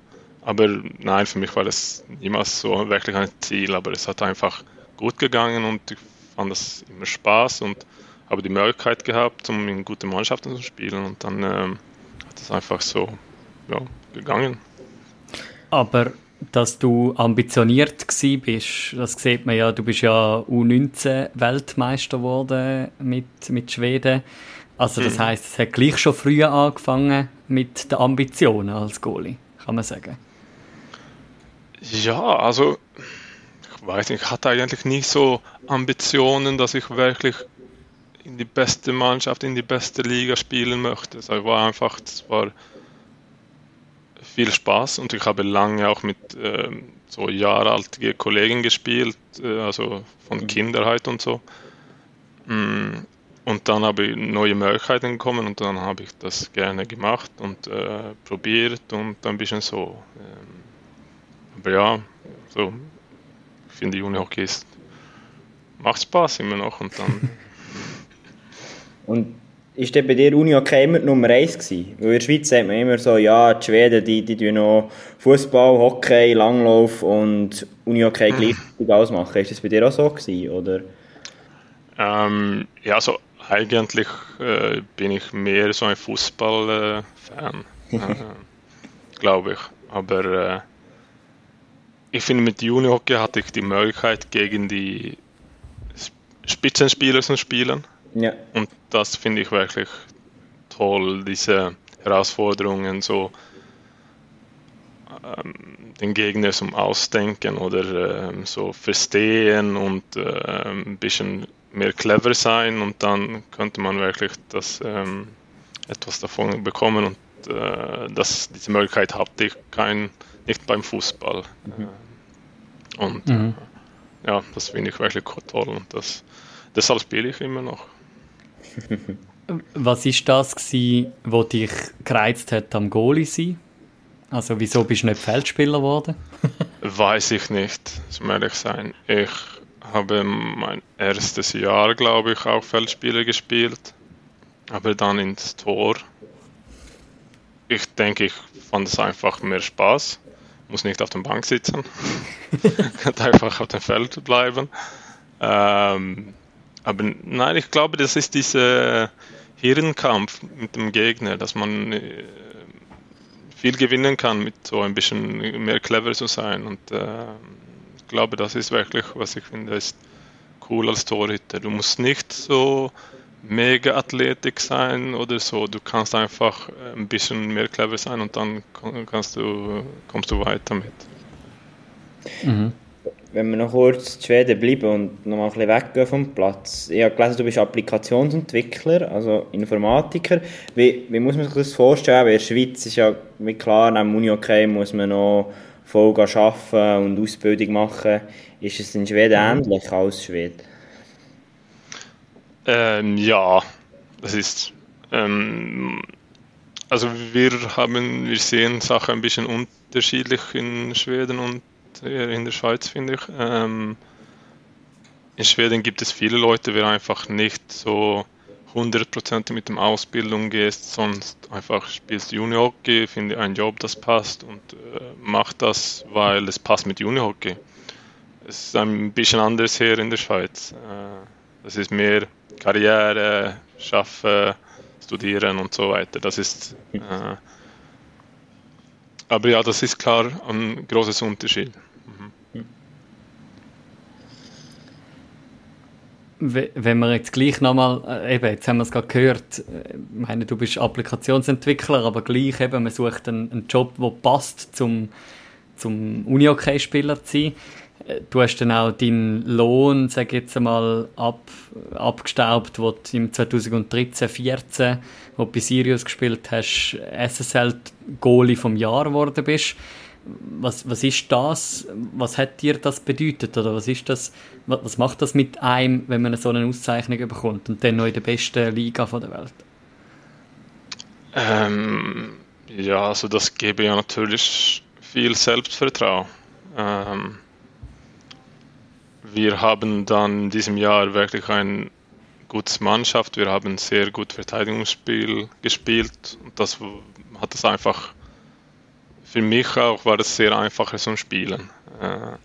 Aber nein, für mich war das niemals so wirklich ein Ziel, aber es hat einfach gut gegangen und ich fand das immer Spaß und habe die Möglichkeit gehabt, um in gute Mannschaften zu spielen und dann ähm, hat es einfach so ja, gegangen. Aber dass du ambitioniert bist, das sieht man ja, du bist ja U19 Weltmeister geworden mit, mit Schweden. Also das mhm. heißt, es hat gleich schon früh angefangen mit den Ambitionen als Goalie, kann man sagen. Ja, also ich weiß nicht, ich hatte eigentlich nicht so Ambitionen, dass ich wirklich in die beste Mannschaft, in die beste Liga spielen möchte. Also ich war einfach, es war viel Spaß und ich habe lange auch mit äh, so jahraltigen Kollegen gespielt, äh, also von mhm. Kinderheit und so. Mm, und dann habe ich neue Möglichkeiten bekommen und dann habe ich das gerne gemacht und äh, probiert und ein bisschen so. Ähm, aber ja, so, ich finde Unihockey ist, macht Spaß immer noch und dann. und ist denn bei dir Uni okay immer Nummer 1 gewesen? Weil in der Schweiz sagt man immer so, ja, die Schweden, die, die tun noch Fußball, Hockey, Langlauf und Uni Hockey mhm. gleichzeitig ausmachen. Ist das bei dir auch so gewesen, oder? Ähm, ja, so eigentlich äh, bin ich mehr so ein Fußball-Fan, äh, glaube ich. Aber äh, ich finde, mit Junihockey hatte ich die Möglichkeit, gegen die Spitzenspieler zu spielen. Ja. Und das finde ich wirklich toll, diese Herausforderungen so ähm, den Gegner zum Ausdenken oder ähm, so verstehen und äh, ein bisschen mehr clever sein und dann könnte man wirklich das ähm, etwas davon bekommen und äh, das, diese Möglichkeit hatte ich kein, nicht beim Fußball. Mhm. Und mhm. ja, das finde ich wirklich toll und das, deshalb spiele ich immer noch. Was ist das was dich gereizt hat am Goalie sein? Also wieso bist du nicht Feldspieler geworden? Weiß ich nicht, um ehrlich sein. Ich habe mein erstes Jahr, glaube ich, auch Feldspieler gespielt, aber dann ins Tor. Ich denke, ich fand es einfach mehr Spaß. Muss nicht auf der Bank sitzen. Kann einfach auf dem Feld bleiben. Ähm, aber nein, ich glaube, das ist dieser Hirnkampf mit dem Gegner, dass man äh, viel gewinnen kann, mit so ein bisschen mehr clever zu sein. Und äh, ich glaube, das ist wirklich, was ich finde, ist cool als Torhüter. Du musst nicht so mega Athletik sein oder so. Du kannst einfach ein bisschen mehr clever sein und dann kannst du, kommst du weiter mit. Mhm. Wenn wir noch kurz in Schweden bleiben und noch mal ein bisschen weggehen vom Platz. Ich habe gelesen, du bist Applikationsentwickler, also Informatiker. Wie, wie muss man sich das vorstellen? in der Schweiz ist ja wie klar, neben Uni okay muss man noch voll arbeiten und Ausbildung machen. Ist es in Schweden mhm. ähnlich als Schweden? Ähm, ja, das ist. Ähm, also wir haben, wir sehen Sachen ein bisschen unterschiedlich in Schweden und in der Schweiz, finde ich. Ähm, in Schweden gibt es viele Leute, die einfach nicht so 100% mit der Ausbildung gehst, sonst einfach spielst Juniorhockey, finde einen Job, das passt und äh, mach das, weil es passt mit Juniorhockey. Es ist ein bisschen anders hier in der Schweiz. Äh, das ist mehr Karriere, Schaffen, Studieren und so weiter. Das ist, äh, aber ja, das ist klar ein großes Unterschied. Mhm. Wenn wir jetzt gleich nochmal, äh, eben, jetzt haben wir es gerade gehört, äh, ich meine, du bist Applikationsentwickler, aber gleich eben, man sucht einen, einen Job, der passt zum, zum Uni-OK-Spieler zu sein. Du hast dann auch deinen Lohn, sag jetzt einmal, ab, abgestaubt, wo du im 2013, 14, wo du bei Sirius gespielt hast, SSL-Goalie vom Jahr geworden bist. Was, was ist das? Was hat dir das bedeutet? Oder was ist das? Was macht das mit einem, wenn man so eine Auszeichnung bekommt und dann noch in der besten Liga der Welt? Ähm, ja, also das gebe ja natürlich viel Selbstvertrauen. Ähm, wir haben dann in diesem Jahr wirklich ein gutes Mannschaft. Wir haben sehr gut Verteidigungsspiel gespielt das hat es einfach für mich auch war es sehr einfacher zum Spielen. Äh,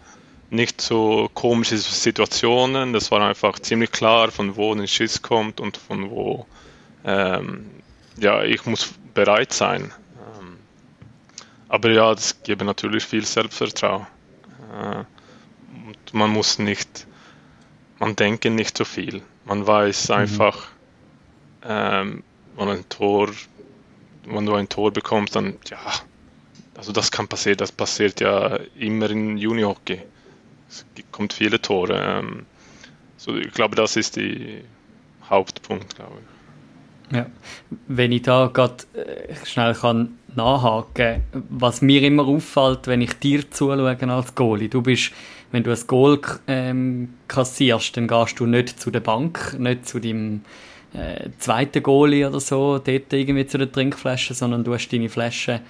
nicht so komische Situationen, das war einfach ziemlich klar, von wo ein Schiss kommt und von wo ähm, ja, ich muss bereit sein. Ähm, aber ja, das gibt natürlich viel Selbstvertrauen. Äh, man muss nicht, man denkt nicht so viel. Man weiß mhm. einfach, ähm, wenn ein Tor, wenn du ein Tor bekommst, dann ja, also das kann passieren, das passiert ja immer in Junihockey. Es kommt viele Tore. Ähm, so, ich glaube, das ist der Hauptpunkt, glaube ich. Ja, wenn ich da gerade äh, schnell kann nachhaken, was mir immer auffällt, wenn ich dir zuschaue als Goalie, du bist wenn du ein Goal ähm, kassierst, dann gehst du nicht zu der Bank, nicht zu deinem äh, zweiten Goalie oder so, dort irgendwie zu der Trinkflasche, sondern du hast deine Flasche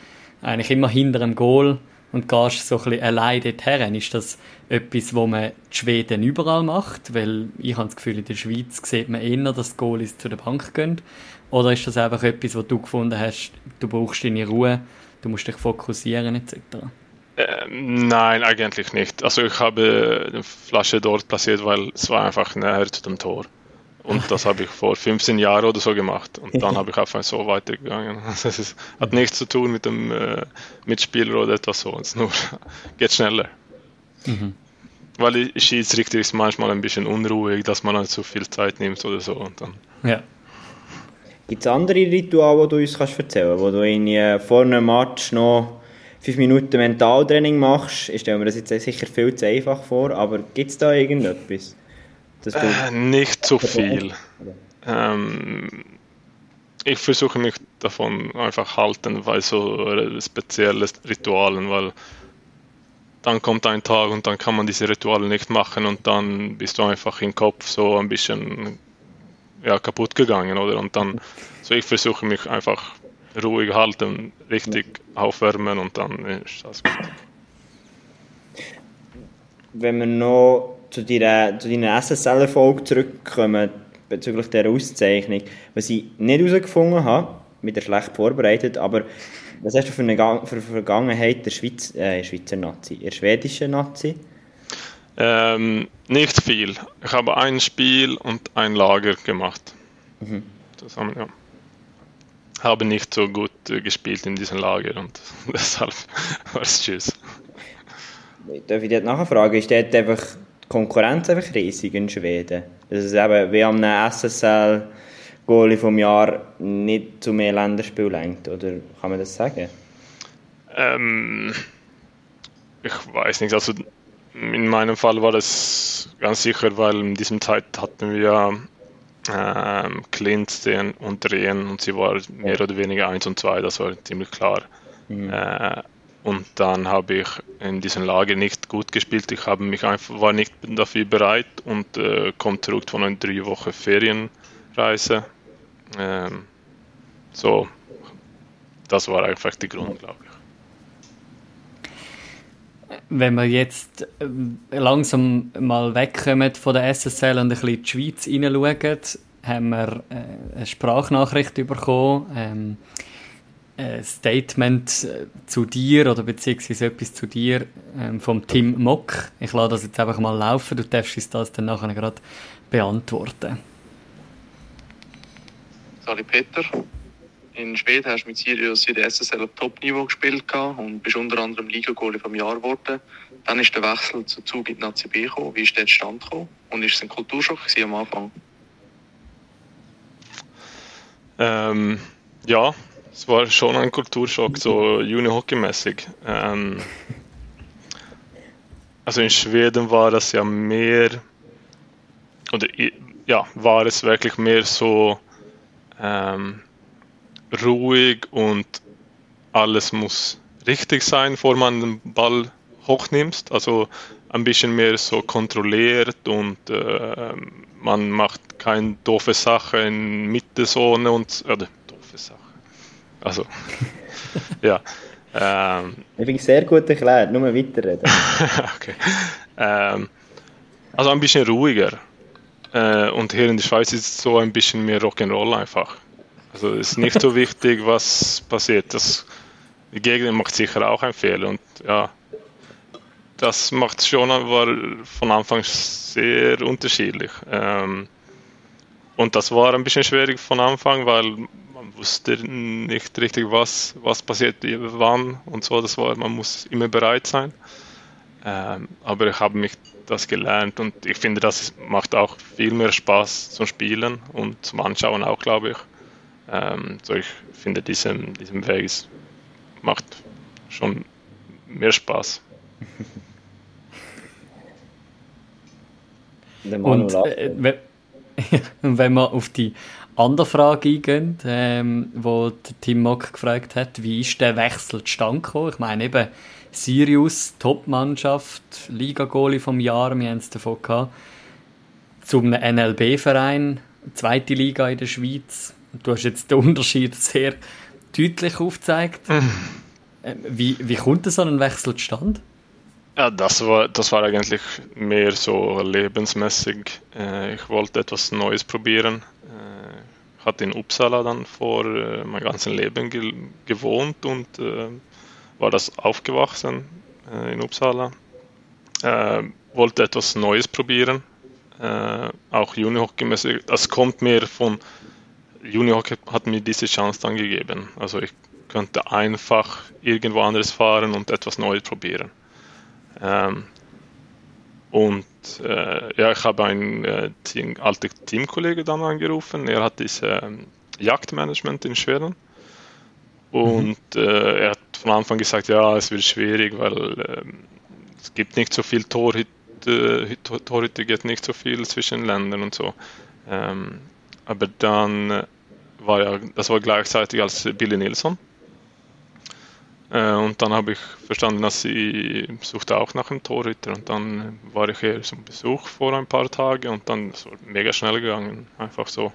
eigentlich immer hinter dem Goal und gehst so ein bisschen allein dort her. Ist das etwas, wo man die Schweden überall macht? Weil ich habe das Gefühl, in der Schweiz sieht man eher, dass Goalies zu der Bank gehen. Oder ist das einfach etwas, wo du gefunden hast, du brauchst deine Ruhe, du musst dich fokussieren etc.? Ähm, nein, eigentlich nicht. Also ich habe die Flasche dort platziert, weil es war einfach näher zu dem Tor. Und das habe ich vor 15 Jahren oder so gemacht. Und dann habe ich einfach so weitergegangen. Also es hat nichts zu tun mit dem äh, Mitspieler oder etwas so. Es nur geht schneller. Mhm. Weil Schiedsrichter ist manchmal ein bisschen unruhig, dass man halt zu viel Zeit nimmt oder so. Und dann ja. Gibt es andere Rituale, die du uns kannst erzählen kannst, wo du in, vor einem Match noch fünf Minuten Mentaltraining machst, ich stelle mir das jetzt sicher viel zu einfach vor, aber gibt es da irgendetwas? Äh, nicht so viel. Ähm, ich versuche mich davon einfach halten, weil so spezielle Ritualen, weil dann kommt ein Tag und dann kann man diese Rituale nicht machen und dann bist du einfach im Kopf so ein bisschen ja, kaputt gegangen, oder? Und dann, so ich versuche mich einfach ruhig halten, richtig aufwärmen und dann ist das gut. Wenn wir noch zu deiner, zu deiner SSL-Erfolg zurückkommen, bezüglich der Auszeichnung, was ich nicht herausgefunden habe, wieder schlecht vorbereitet, aber was hast du für eine, für eine Vergangenheit der Schweiz, äh, Schweizer Nazi, der schwedischen Nazi? Ähm, nicht viel. Ich habe ein Spiel und ein Lager gemacht. Mhm. Zusammen, ja. Habe nicht so gut äh, gespielt in diesem Lager und deshalb war es tschüss. Darf ich dir nachfragen? Ist dort einfach die Konkurrenz einfach riesig in Schweden? Dass es eben wie am SSL Goalie vom Jahr nicht zu mehr Länderspielen lenkt? Oder kann man das sagen? Ähm, ich weiß nicht. Also in meinem Fall war das ganz sicher, weil in diesem Zeit hatten wir ähm, Clint den und Drehen und sie war mehr oder weniger 1 und 2, das war ziemlich klar. Mhm. Äh, und dann habe ich in diesem Lager nicht gut gespielt. Ich habe mich einfach, war nicht dafür bereit und äh, komme zurück von einer drei Wochen Ferienreise. Ähm, so, das war einfach der Grund, glaube ich. Wenn wir jetzt äh, langsam mal wegkommen von der SSL und ein bisschen in die Schweiz hineinschauen, haben wir äh, eine Sprachnachricht bekommen. Ähm, ein Statement äh, zu dir oder beziehungsweise etwas zu dir ähm, vom Tim Mock. Ich lade das jetzt einfach mal laufen. Du darfst uns das dann nachher gerade beantworten. Sali Peter. In Schweden hast du mit Sirius in der SSL auf Top-Niveau gespielt und bist unter anderem Liga-Goalie vom Jahr geworden. Dann ist der Wechsel zu Zug in die Nazi B gekommen. Wie ist der zustande gekommen? Und ist es ein Kulturschock am Anfang? Ähm, ja, es war schon ein Kulturschock, so Juni-Hockey-mäßig. Ähm, also in Schweden war das ja mehr, oder ja, war es wirklich mehr so ähm, ruhig und alles muss richtig sein, bevor man den Ball hochnimmst. Also ein bisschen mehr so kontrolliert und äh, man macht keine doofe Sache in Mittezone und oder doofe Sache. Also, ja. Ähm, ich sehr gut erklärt, nur weiterreden. okay. Ähm, also ein bisschen ruhiger. Äh, und hier in der Schweiz ist es so ein bisschen mehr Rock'n'Roll einfach. Also ist nicht so wichtig, was passiert. Das, die Gegner macht sicher auch einen Fehler und ja, das macht schon war von Anfang sehr unterschiedlich. Ähm, und das war ein bisschen schwierig von Anfang, weil man wusste nicht richtig, was, was passiert, wann und so. Das war, man muss immer bereit sein. Ähm, aber ich habe mich das gelernt und ich finde, das macht auch viel mehr Spaß zum Spielen und zum Anschauen auch, glaube ich. Ähm, so ich finde, diesem, diesem Weg ist, macht schon mehr Spaß. und äh, wenn, wenn wir auf die andere Frage eingehen, ähm, wo Tim Mock gefragt hat, wie ist der Wechsel zustande gekommen? Ich meine eben Sirius, Top-Mannschaft, Liga-Goalie vom Jahr, wir haben es davon gehabt, zum NLB-Verein, zweite Liga in der Schweiz. Du hast jetzt den Unterschied sehr deutlich aufgezeigt. Mhm. Wie, wie kommt so ein Wechsel zustande? Ja, das war, das war eigentlich mehr so lebensmäßig. Äh, ich wollte etwas Neues probieren. Ich hatte in Uppsala dann vor äh, mein ganzes Leben ge gewohnt und äh, war das aufgewachsen äh, in Uppsala. Äh, wollte etwas Neues probieren, äh, auch Junihockey. Das kommt mir von Junihockey hat mir diese Chance dann gegeben. Also ich könnte einfach irgendwo anderes fahren und etwas Neues probieren. Ähm, und äh, ja, ich habe einen äh, Team, alten Teamkollege dann angerufen. Er hat diese ähm, Jagdmanagement in Schweden. Und mhm. äh, er hat von Anfang gesagt, ja, es wird schwierig, weil ähm, es gibt nicht so viel Torhüter, äh, Torhüter geht nicht so viel zwischen Ländern und so. Ähm, aber dann war ja, das war gleichzeitig als Billy Nilsson. Äh, und dann habe ich verstanden, dass sie suchte auch nach einem Torhüter. Und dann war ich hier zum Besuch vor ein paar Tagen und dann ist es mega schnell gegangen. Einfach so,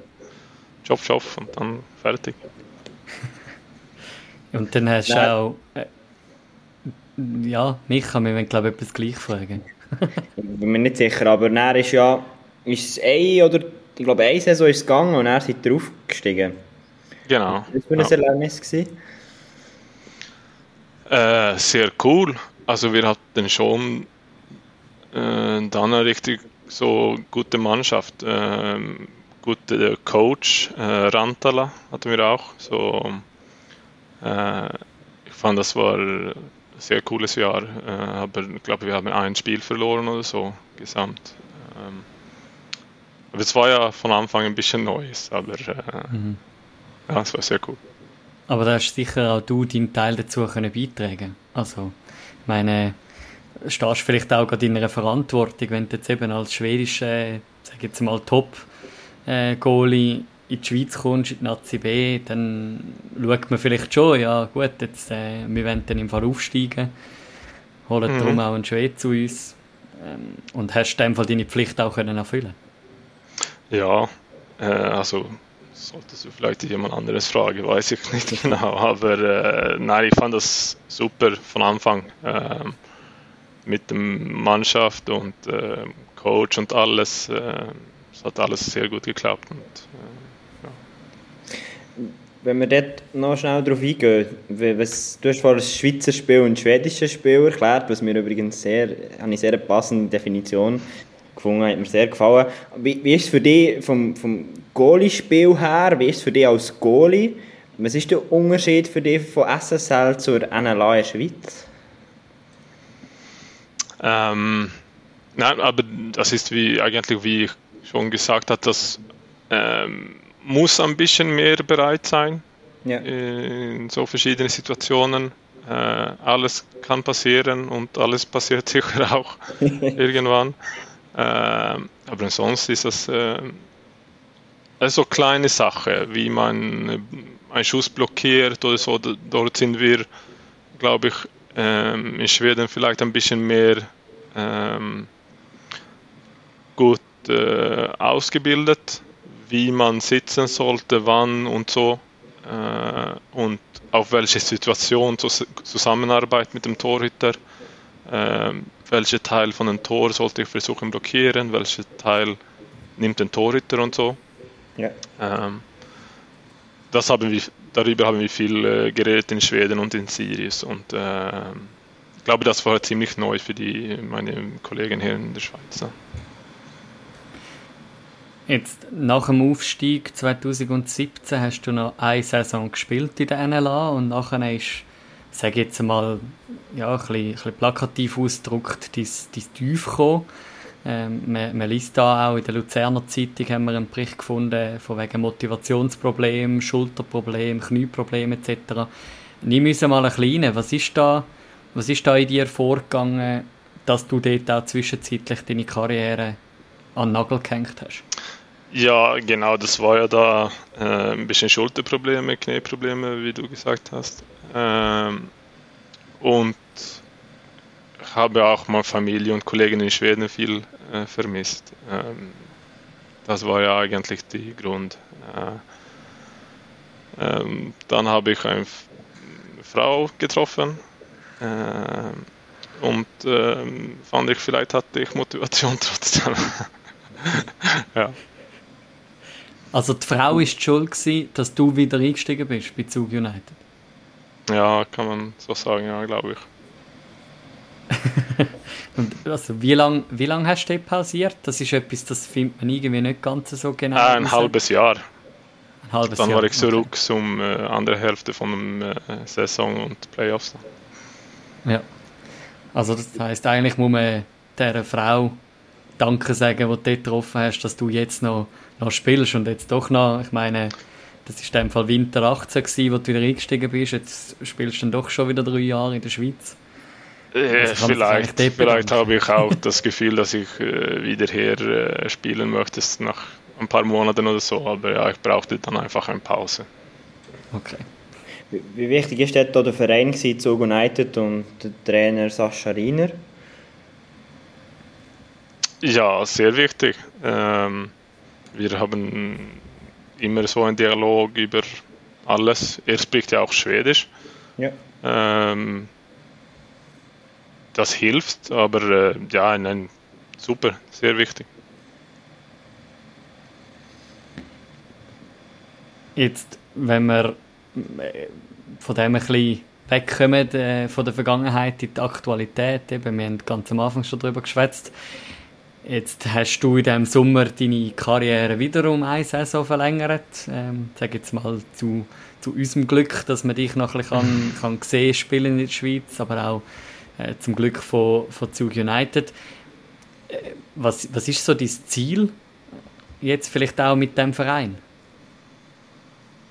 Job, Job und dann fertig. Und dann hast du auch. Äh, ja, mich kann mir, glaube ich, etwas gleich fragen. ich bin mir nicht sicher, aber er ist ja. Ist es ein oder. Ich glaube, eine Saison ist es gegangen und er ist drauf gestiegen. Genau. Was für ein ja. Erlebnis? Äh, sehr cool. Also wir hatten schon äh, dann eine richtig so gute Mannschaft. Äh, gute Coach, äh, Rantala hatten wir auch. So, äh, ich fand, das war ein sehr cooles Jahr. Äh, aber ich glaube, wir haben ein Spiel verloren oder so gesamt. Ähm, aber es war ja von Anfang ein bisschen Neues, aber mhm. ja, es war sehr cool. Aber da hast sicher auch du deinen Teil dazu können beitragen Also, ich meine, stehst vielleicht auch gerade in einer Verantwortung, wenn du jetzt eben als schwedischer, sag jetzt mal Top-Goalie in die Schweiz kommst, in die Nazi B, dann schaut man vielleicht schon, ja gut, jetzt, äh, wir wollen dann im Fall aufsteigen, holen mhm. darum auch einen Schwede zu uns ähm, und hast in dem Fall deine Pflicht auch können erfüllen Ja, äh, also solltest du vielleicht jemand anderes fragen, weiß ich nicht genau. Aber äh, nein, ich fand das super von Anfang äh, mit der Mannschaft und äh, Coach und alles. Äh, es hat alles sehr gut geklappt. Und, äh, ja. Wenn wir dort noch schnell darauf eingehen, was, du hast vorhin das Schweizer Spiel und das schwedische Spiel erklärt, was mir übrigens sehr, eine sehr passende Definition gefunden, hat mir sehr gefallen. Wie, wie ist es für dich vom, vom Goalie-Spiel her, wie ist es für dich als Goalie? Was ist der Unterschied für dich von SSL zur NLA in Schweiz? Ähm, nein, aber das ist wie eigentlich, wie ich schon gesagt habe, das ähm, muss ein bisschen mehr bereit sein ja. in so verschiedenen Situationen. Äh, alles kann passieren und alles passiert sicher auch irgendwann. Äh, aber sonst ist das äh, also kleine Sache, wie man äh, einen Schuss blockiert oder so. Dort sind wir, glaube ich, ähm, in Schweden vielleicht ein bisschen mehr ähm, gut äh, ausgebildet, wie man sitzen sollte, wann und so. Äh, und auf welche Situation Zusammenarbeit mit dem Torhüter. Äh, welcher Teil von einem Tor sollte ich versuchen blockieren, welcher Teil nimmt den Torhüter und so. Ja. Ähm, das haben wir, darüber haben wir viel äh, geredet in Schweden und in Sirius und äh, ich glaube, das war ziemlich neu für die, meine Kollegen hier in der Schweiz. Ja. Jetzt nach dem Aufstieg 2017 hast du noch eine Saison gespielt in der NLA und nachher ist, sage jetzt mal, ja, ein bisschen, ein bisschen plakativ ausgedrückt, dein, dein Tief. Ähm, man, man liest da auch in der Luzerner Zeitung haben wir einen Bericht gefunden von wegen Motivationsproblem, Schulterproblem, Knieproblem etc. Nimm uns mal ein kleinen. Was was ist da in dir vorgegangen, dass du dort auch zwischenzeitlich deine Karriere an den Nagel gehängt hast? Ja, genau, das war ja da äh, ein bisschen Schulterprobleme, Knieprobleme, wie du gesagt hast. Ähm, und habe auch mal Familie und Kollegen in Schweden viel äh, vermisst. Ähm, das war ja eigentlich der Grund. Äh, ähm, dann habe ich eine Frau getroffen äh, und ähm, fand ich, vielleicht hatte ich Motivation trotzdem. ja. Also die Frau ist schuld gewesen, dass du wieder eingestiegen bist bei Zug United? Ja, kann man so sagen, ja, glaube ich. Und also, wie lange wie lang hast du pausiert? Das ist etwas, das findet man irgendwie nicht ganz so genau. Äh, ein halbes Jahr. Ein halbes Dann Jahr. war ich zurück okay. zum äh, anderen Hälfte von der äh, Saison und Playoffs. Ja. Also das heißt eigentlich muss man dieser Frau Danke sagen, die du dort getroffen hast, dass du jetzt noch, noch spielst und jetzt doch noch, ich meine, das ist in dem Fall Winter 18 gewesen, wo du wieder eingestiegen bist, jetzt spielst du dann doch schon wieder drei Jahre in der Schweiz. Also vielleicht vielleicht habe ich auch das Gefühl, dass ich äh, wieder hier äh, spielen möchte nach ein paar Monaten oder so, aber ja, ich brauchte dann einfach eine Pause. Okay. Wie wichtig ist dort der Verein gewesen, Zug United und der Trainer Sascha Riener? Ja, sehr wichtig. Ähm, wir haben immer so einen Dialog über alles. Er spricht ja auch Schwedisch. Ja. Ähm, das hilft, aber äh, ja, nein, super, sehr wichtig. Jetzt, wenn wir äh, von dem ein bisschen wegkommen, äh, von der Vergangenheit in die Aktualität, eben, wir haben ganz am Anfang schon darüber geschwätzt, Jetzt hast du in diesem Sommer deine Karriere wieder um eine Saison verlängert. Ähm, sag jetzt mal zu, zu unserem Glück, dass man dich noch ein bisschen kann, kann sehen spielen in der Schweiz, aber auch äh, zum Glück von, von Zug United. Äh, was, was ist so dein Ziel jetzt vielleicht auch mit dem Verein?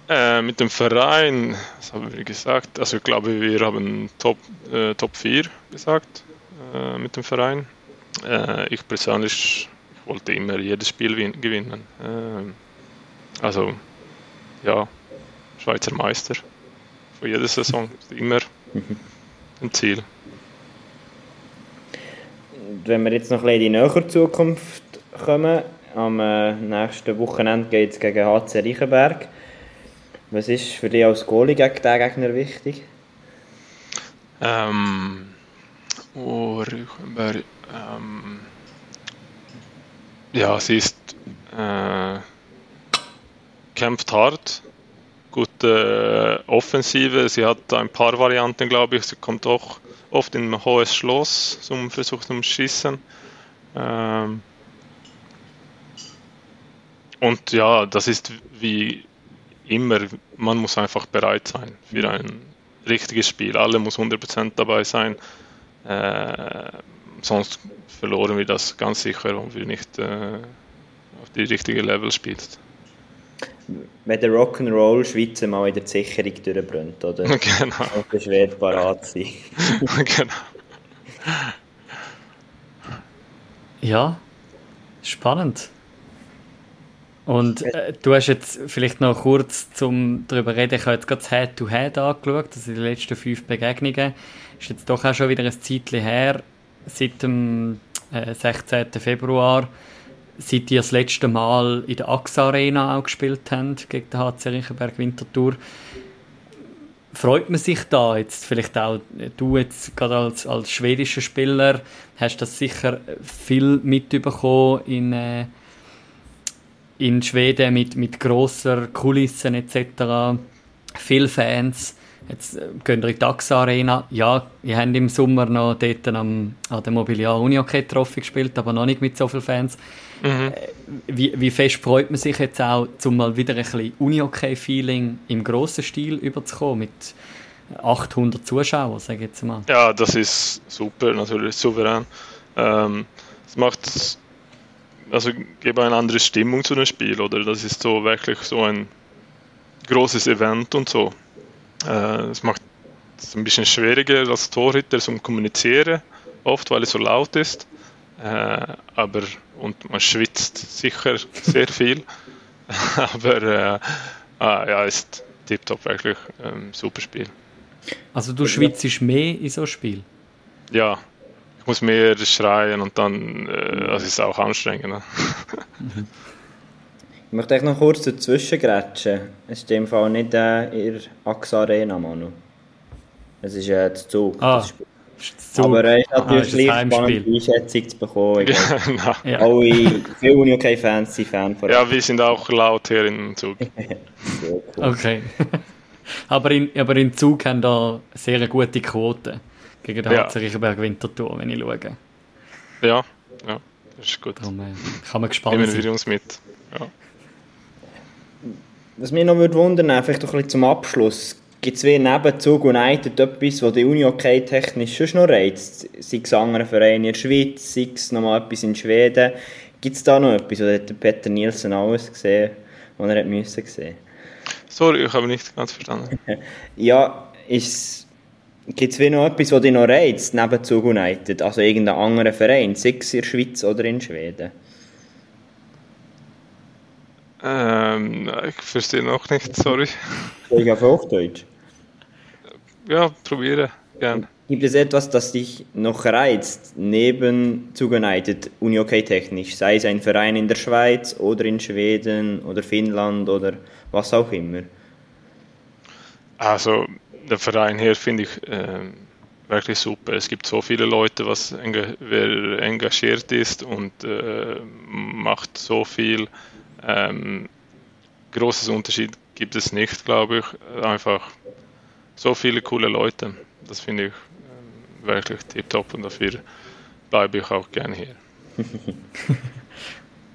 Äh, mit dem Verein, was haben wir gesagt? Also ich glaube, wir haben Top, äh, Top 4 gesagt äh, mit dem Verein. Äh, ich persönlich ich wollte immer jedes Spiel gewinnen. Äh, also, ja, Schweizer Meister für jede Saison ist immer ein Ziel. Wenn wir jetzt noch ein bisschen in die nähere Zukunft kommen, am äh, nächsten Wochenende geht es gegen HC Reichenberg. Was ist für dich als Goalie gegen den Gegner wichtig? Ähm, Reichenberg ähm, ja, sie ist äh, kämpft hart, gute äh, Offensive. Sie hat ein paar Varianten, glaube ich. Sie kommt auch oft in ein hohes Schloss zum Versuch zum Schießen. Ähm, und ja, das ist wie immer, man muss einfach bereit sein für ein richtiges Spiel. Alle muss 100% dabei sein. Äh, sonst verloren wir das ganz sicher, wenn wir nicht äh, auf die richtige Level spielt. Wenn der Rock'n'Roll Schweizer mal in der Sicherung durchbrennt, oder? Genau. Und beschwert parat sein. genau. Ja, spannend. Und äh, du hast jetzt vielleicht noch kurz zum darüber reden, ich habe jetzt gerade das Head-to-Head angeschaut, also die letzten fünf Begegnungen. Ist jetzt doch auch schon wieder ein Zeitchen her seit dem äh, 16. Februar, seit ihr das letzte Mal in der AXA Arena auch gespielt habt, gegen den HC Riechenberg Winterthur. Freut man sich da jetzt vielleicht auch, du jetzt gerade als, als schwedischer Spieler, hast das sicher viel mitbekommen in, äh, in Schweden mit, mit grosser Kulissen etc., viele Fans. Jetzt äh, gehen wir in die DAX Arena. Ja, wir haben im Sommer noch dort am, an der Mobiliar Unihockey Trophy gespielt, aber noch nicht mit so vielen Fans. Mhm. Wie, wie fest freut man sich jetzt auch, um mal wieder ein bisschen Unihockey-Feeling im grossen Stil überzukommen, mit 800 Zuschauern, sage ich jetzt mal. Ja, das ist super, natürlich souverän. Ähm, es macht, also gibt eine andere Stimmung zu dem Spiel, oder? Das ist so wirklich so ein großes Event und so. Äh, es macht es ein bisschen schwieriger als Torhüter zum Kommunizieren, oft weil es so laut ist. Äh, aber und man schwitzt sicher sehr viel. aber äh, ah, ja, ist tiptop wirklich ähm, super Spiel. Also du schwitzt mehr in so einem Spiel? Ja, ich muss mehr schreien und dann äh, das ist auch anstrengend. Ne? Ich möchte noch kurz dazwischen grätschen. Es ist in dem Fall nicht äh, in der AXA Arena, Manu. Es ist äh, der Zug. Ah, Zug. Aber es äh, ist natürlich ah, leicht spannend, Einschätzung zu bekommen. Ja, genau. ja. Alle, viele Unihockey-Fans sind Fan von Ja, wir sind auch laut hier im Zug. cool. Okay. aber, in, aber in Zug haben da sehr gute Quote gegen den ja. HC Riechenberg Winterthur, wenn ich schaue. Ja, ja, das ist gut. Darum, äh, kann man gespannt Nehmen wir uns mit. Ja. Was mich noch würde wundern, vielleicht doch ein bisschen zum Abschluss. Gibt es wie neben Zug United etwas, was die Uni-Hockey technisch schon noch reizt? Sei es andere Vereine in der Schweiz, sei es noch mal etwas in Schweden. Gibt es da noch etwas, oder hat Peter Nielsen alles gesehen, was er müssen sehen Sorry, ich habe nicht ganz verstanden. ja, Gibt es wie noch etwas, was dich noch reizt, neben Zug United? Also irgendein anderer Verein, sei es in der Schweiz oder in Schweden? Ähm, ich verstehe noch nicht, sorry. Ich auf Hochdeutsch. ja, probieren, gern. Gibt es etwas, das dich noch reizt, neben Zug United, Unihockey technisch? Sei es ein Verein in der Schweiz oder in Schweden oder Finnland oder was auch immer? Also, der Verein hier finde ich äh, wirklich super. Es gibt so viele Leute, was enga wer engagiert ist und äh, macht so viel. Ähm, großes Unterschied gibt es nicht, glaube ich. Einfach so viele coole Leute. Das finde ich äh, wirklich tiptop und dafür bleibe ich auch gerne hier.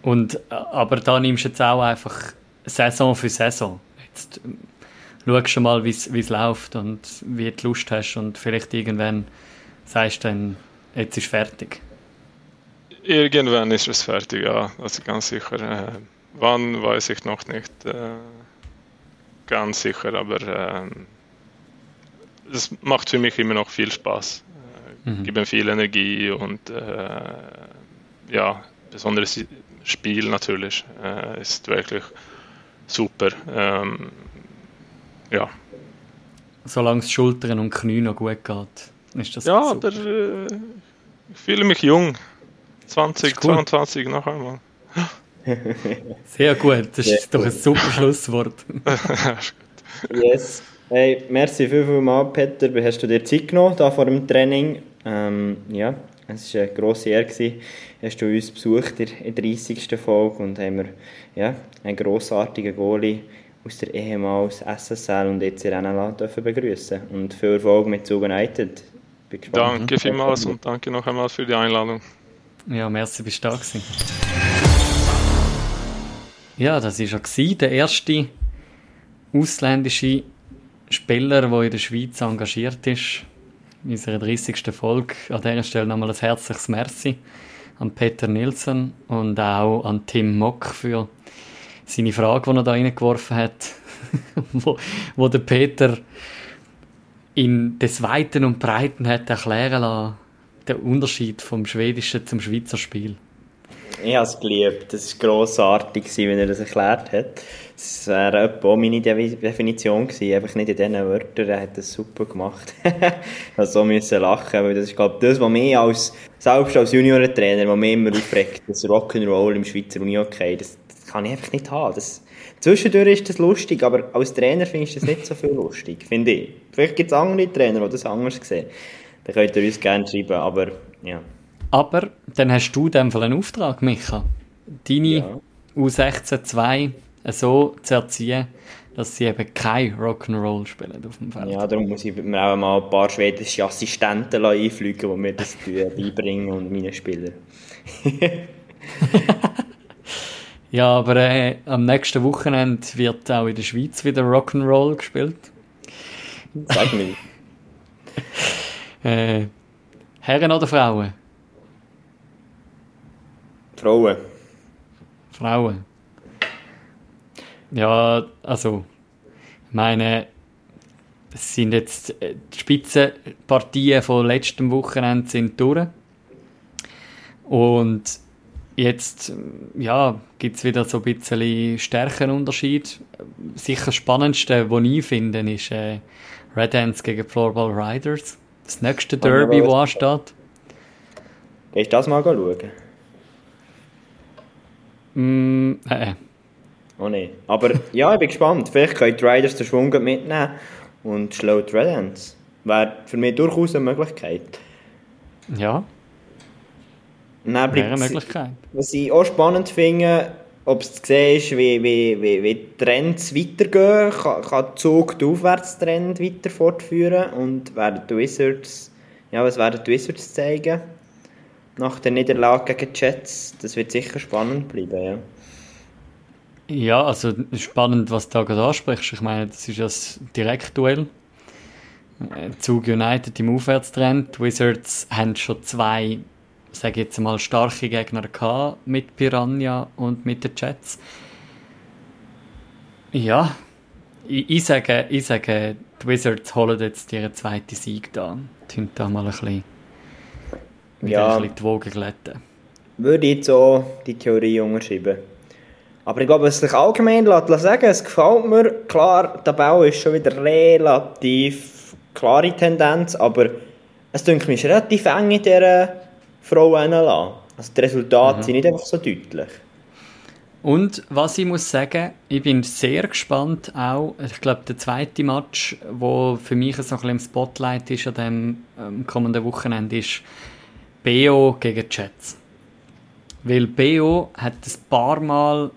und, aber da nimmst du jetzt auch einfach Saison für Saison. Jetzt ähm, schaust du mal, wie es läuft und wie du Lust hast und vielleicht irgendwann sagst du dann, jetzt ist fertig. Irgendwann ist es fertig, ja, also ganz sicher. Äh, wann weiß ich noch nicht äh, ganz sicher, aber äh, es macht für mich immer noch viel Spaß. Äh, mhm. Gibt viel Energie und äh, ja, besonderes Spiel natürlich äh, ist wirklich super. Ähm, ja. Solange es Schultern und Knie noch gut geht, ist das Ja, super. aber äh, ich fühle mich jung. 20, 22 noch einmal. Sehr gut, das ist doch ein super Schlusswort. yes. Hey, merci viel, viel mal, Peter. Hast du dir Zeit genommen da vor dem Training? Ähm, ja, es war eine grosse Ehre. Gewesen. Hast du uns besucht in der 30. Folge und haben wir ja, einen grossartigen Goalie aus der ehemals SSL und jetzt in NLA dürfen begrüßen und viel Erfolg mit Zug United. Danke vielmals und danke noch einmal für die Einladung. Ja, merci, bist du da gewesen. Ja, das war schon der erste ausländische Spieler, der in der Schweiz engagiert ist. In unserer 30. Folge. An dieser Stelle nochmal ein herzliches Merci an Peter Nielsen und auch an Tim Mock für seine Frage, die er da reingeworfen hat, wo, wo der Peter in des Weiten und Breiten hat erklären lassen, den Unterschied vom schwedischen zum Schweizer Spiel. Ich habe es geliebt. Das war grossartig, wenn er das erklärt hat. Das wäre auch meine Definition gewesen. Einfach nicht in diesen Wörtern. Er hat das super gemacht. ich so müssen lachen, weil das ist, glaube ich, das, was mich als, selbst als Juniorentrainer, was mich immer aufregt, das Rock'n'Roll im Schweizer Unihockey, das, kann ich einfach nicht haben. Das, zwischendurch ist das lustig, aber als Trainer finde ich das nicht so viel lustig, finde ich. Vielleicht gibt es andere Trainer, die das anders sehen. Dann könnt ihr uns gerne schreiben, aber ja. Aber dann hast du in dem Fall einen Auftrag, Micha. Deine ja. U16-2 so zu erziehen, dass sie eben kein Rock'n'Roll spielen auf dem Feld. Ja, darum muss ich mir auch mal ein paar schwedische Assistenten einfliegen, die mir das beibringen und meine Spieler. ja, aber äh, am nächsten Wochenende wird auch in der Schweiz wieder Rock'n'Roll gespielt. Sag mir. äh, Herren oder Frauen? Frauen. Frauen. Ja, also, ich meine, es sind jetzt äh, die Spitzenpartien von letztem Wochenende sind durch. Und jetzt ja, gibt es wieder so ein bisschen Stärkenunterschied. Sicher das Spannendste, was ich finde, ist äh, Red Ants gegen Floorball Riders. Das nächste Derby, das ansteht. Gehst du das mal schauen? Mm, äh. Oh nein. Aber ja, ich bin gespannt. Vielleicht können die Riders den Schwung mitnehmen und die Red Ants. Wäre für mich durchaus eine Möglichkeit. Ja. Dann Wäre eine Möglichkeit. Was ich auch spannend finde, ob es zu sehen ist, wie, wie, wie, wie die Trends weitergehen. Kann, kann der Zug den Aufwärtstrend weiter fortführen? Und werden die Wizards, ja, was werden die Wizards zeigen? nach der Niederlage gegen die Jets. Das wird sicher spannend bleiben, ja. Ja, also spannend, was du da gerade ansprichst. Ich meine, das ist das Direktduell. Äh, Zug United im Aufwärtstrend. Die Wizards haben schon zwei, sage jetzt mal, starke Gegner gehabt mit Piranha und mit den Jets. Ja, ich, ich, sage, ich sage, die Wizards holen jetzt ihren zweiten Sieg da. Die da mal ein bisschen ja, ein bisschen die Wogen glätten. Würde ich jetzt auch die Theorie unterschreiben. Aber ich glaube, was sich allgemein lässt, sagen es gefällt mir. Klar, der Bau ist schon wieder relativ klare Tendenz, aber es denke mich relativ eng in dieser Frau hinlassen. Also die Resultate mhm. sind nicht einfach so deutlich. Und was ich muss sagen, ich bin sehr gespannt auch, ich glaube der zweite Match, wo für mich so ein bisschen im Spotlight ist an dem ähm, kommenden Wochenende, ist BO gegen Jets. Weil BO hat ein paar Mal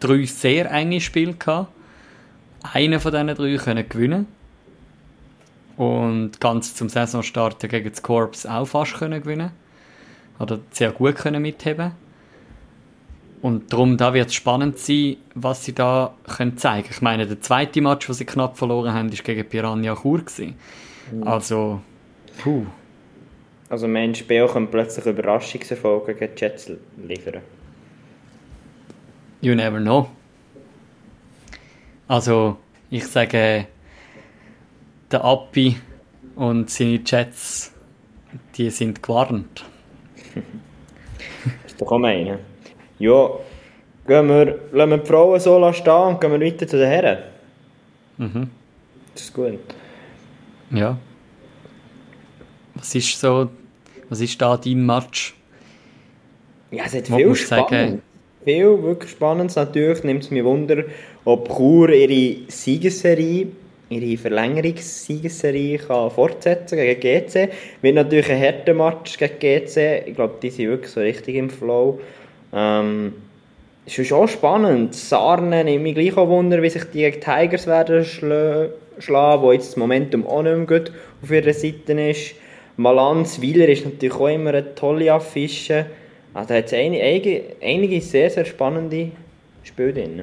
drei sehr enge Spiele gehabt. Einen von diesen drei können gewinnen. Und ganz zum Saisonstart gegen das Corps auch fast können gewinnen. Oder sehr gut können mitheben. Und darum, da wird es spannend sein, was sie da können zeigen Ich meine, der zweite Match, wo sie knapp verloren haben, war gegen Piranha Chur. Mhm. Also, puh. Also Mensch, BO können plötzlich Überraschungserfolge gegen Jets liefern. You never know. Also, ich sage, der Appi und seine Jets, die sind gewarnt. Das ist doch auch meine. Ja, gehen wir, lassen wir die Frauen so stehen und gehen wir weiter zu den Herren. Mhm. Das ist gut. Ja. Was ist so, was ist da dein Match? Ja, es hat viel spannend. Sagen, viel wirklich spannend. Natürlich nimmt es mich Wunder, ob Chur ihre Siegesserie, ihre Verlängerungssiegesserie kann fortsetzen gegen GC. Wird natürlich ein harter Match gegen GC. Ich glaube, die sind wirklich so richtig im Flow. Ähm, es ist schon spannend. Sarne nimmt mich gleich auch Wunder, wie sich die gegen Tigers werden schlagen, wo jetzt das Momentum auch nicht mehr gut auf ihrer Seite ist. Malanz Wieler ist natürlich auch immer eine tolle Affische. Also da hat es einige, einige sehr, sehr spannende Spiele drin.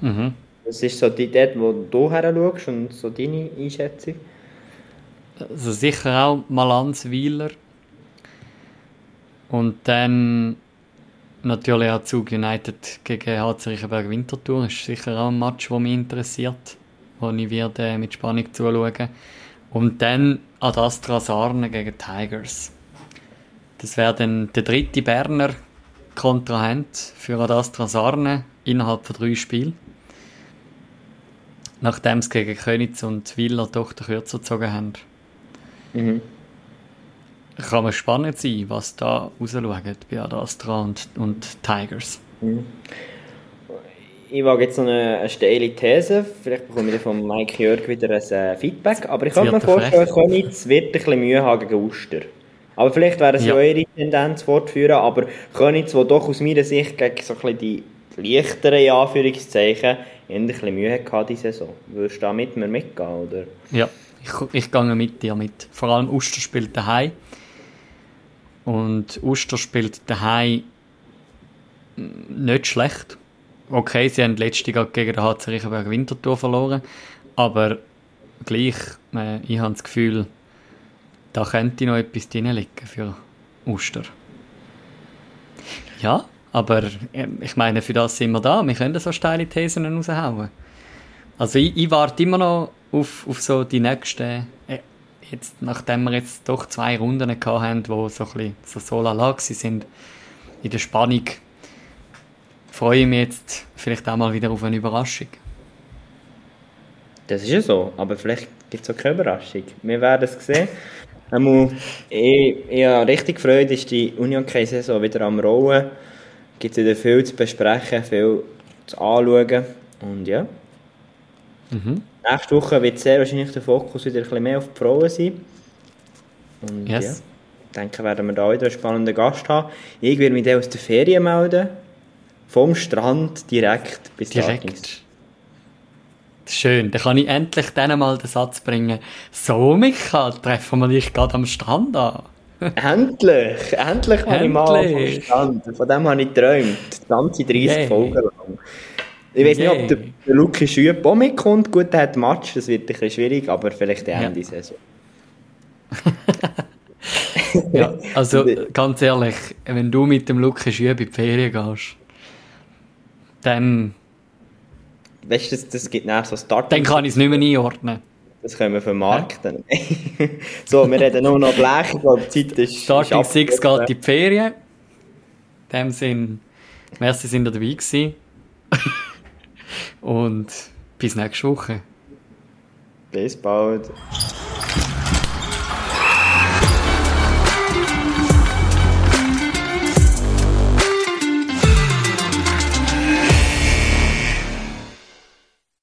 Mhm. Das ist so die dort, wo du her schaust und so deine Einschätzung. Also sicher auch Malanz Wieler. Und dann natürlich auch Zug United gegen HC Riechenberg Winterthur. Das ist sicher auch ein Match, der mich interessiert, wo ich werde mit Spannung zuschauen. Und dann Adastra Sarne gegen Tigers. Das wäre dann der dritte Berner Kontrahent für Adastra Sarne innerhalb von drei Spielen. Nachdem es gegen Könitz und Willer doch den Kürzer gezogen haben. Mhm. Kann man spannend sein, was da rausschaut bei Adastra und, und Tigers. Mhm. Ich wage jetzt noch eine, eine steile These. Vielleicht bekomme ich von Mike Jörg wieder ein äh, Feedback. Aber ich kann mir vorstellen, Könitz wird ein bisschen Mühe haben gegen Uster. Aber vielleicht wäre es ja. ja ihre Tendenz fortführen, aber Königs, wo doch aus meiner Sicht gegen so ein die leichteren in Anführungszeichen ein bisschen Mühe hatte diese Saison. Würdest du da mit mir mitgehen, oder? Ja, ich, ich gehe mit dir mit. Vor allem Uster spielt daheim. Und Uster spielt daheim nicht schlecht. Okay, sie haben letzte Jahr gegen den HC Riechenberg Winterthur verloren, aber gleich, äh, ich habe das Gefühl, da könnte noch etwas drin liegen für Oster. Ja, aber äh, ich meine, für das sind wir da. Wir können so steile Thesen raushauen. Also ich, ich warte immer noch auf, auf so die nächsten, äh, jetzt, nachdem wir jetzt doch zwei Runden gehabt haben, wo so ein bisschen so, so lala sind, in der Spannung, freue ich mich jetzt vielleicht auch mal wieder auf eine Überraschung. Das ist ja so, aber vielleicht gibt es auch keine Überraschung. Wir werden es sehen. Ich, ich habe richtig gefreut, ist die Union Saison wieder am Rollen. Es gibt wieder viel zu besprechen, viel zu anschauen. Und ja. Mhm. Nächste Woche wird sehr wahrscheinlich der Fokus wieder ein bisschen mehr auf die Frauen sein. Und yes. ja, ich denke, werden wir da wieder einen spannenden Gast haben. Ich werde mich dann aus der Ferien melden. Vom Strand direkt bis Direkt. Schön, dann kann ich endlich dann mal den Satz bringen. So, Michael, treffen wir dich gerade am Strand an. Endlich, endlich mal mal am Strand. Von dem habe ich geträumt. Die ganze 30 yeah. Folgen lang. Ich weiß yeah. nicht, ob der, der Luki Schüpp auch mitkommt. Gut, der hat Match, das wird ein bisschen schwierig, aber vielleicht der Ende ja. Saison. ja, also ganz ehrlich, wenn du mit dem Luki Schüpp in die Ferien gehst, dann weißt du, das, das gibt nachher so Start. Dann kann ich es nicht mehr einordnen. Das können wir vermarkten. So, wir reden nur noch Blech, ich glaube, die Zeit ist. Starting Six geht in die Ferien. In dem Sinn, merci, sind ihr dabei gewesen. Und bis nächste Woche. Bis bald.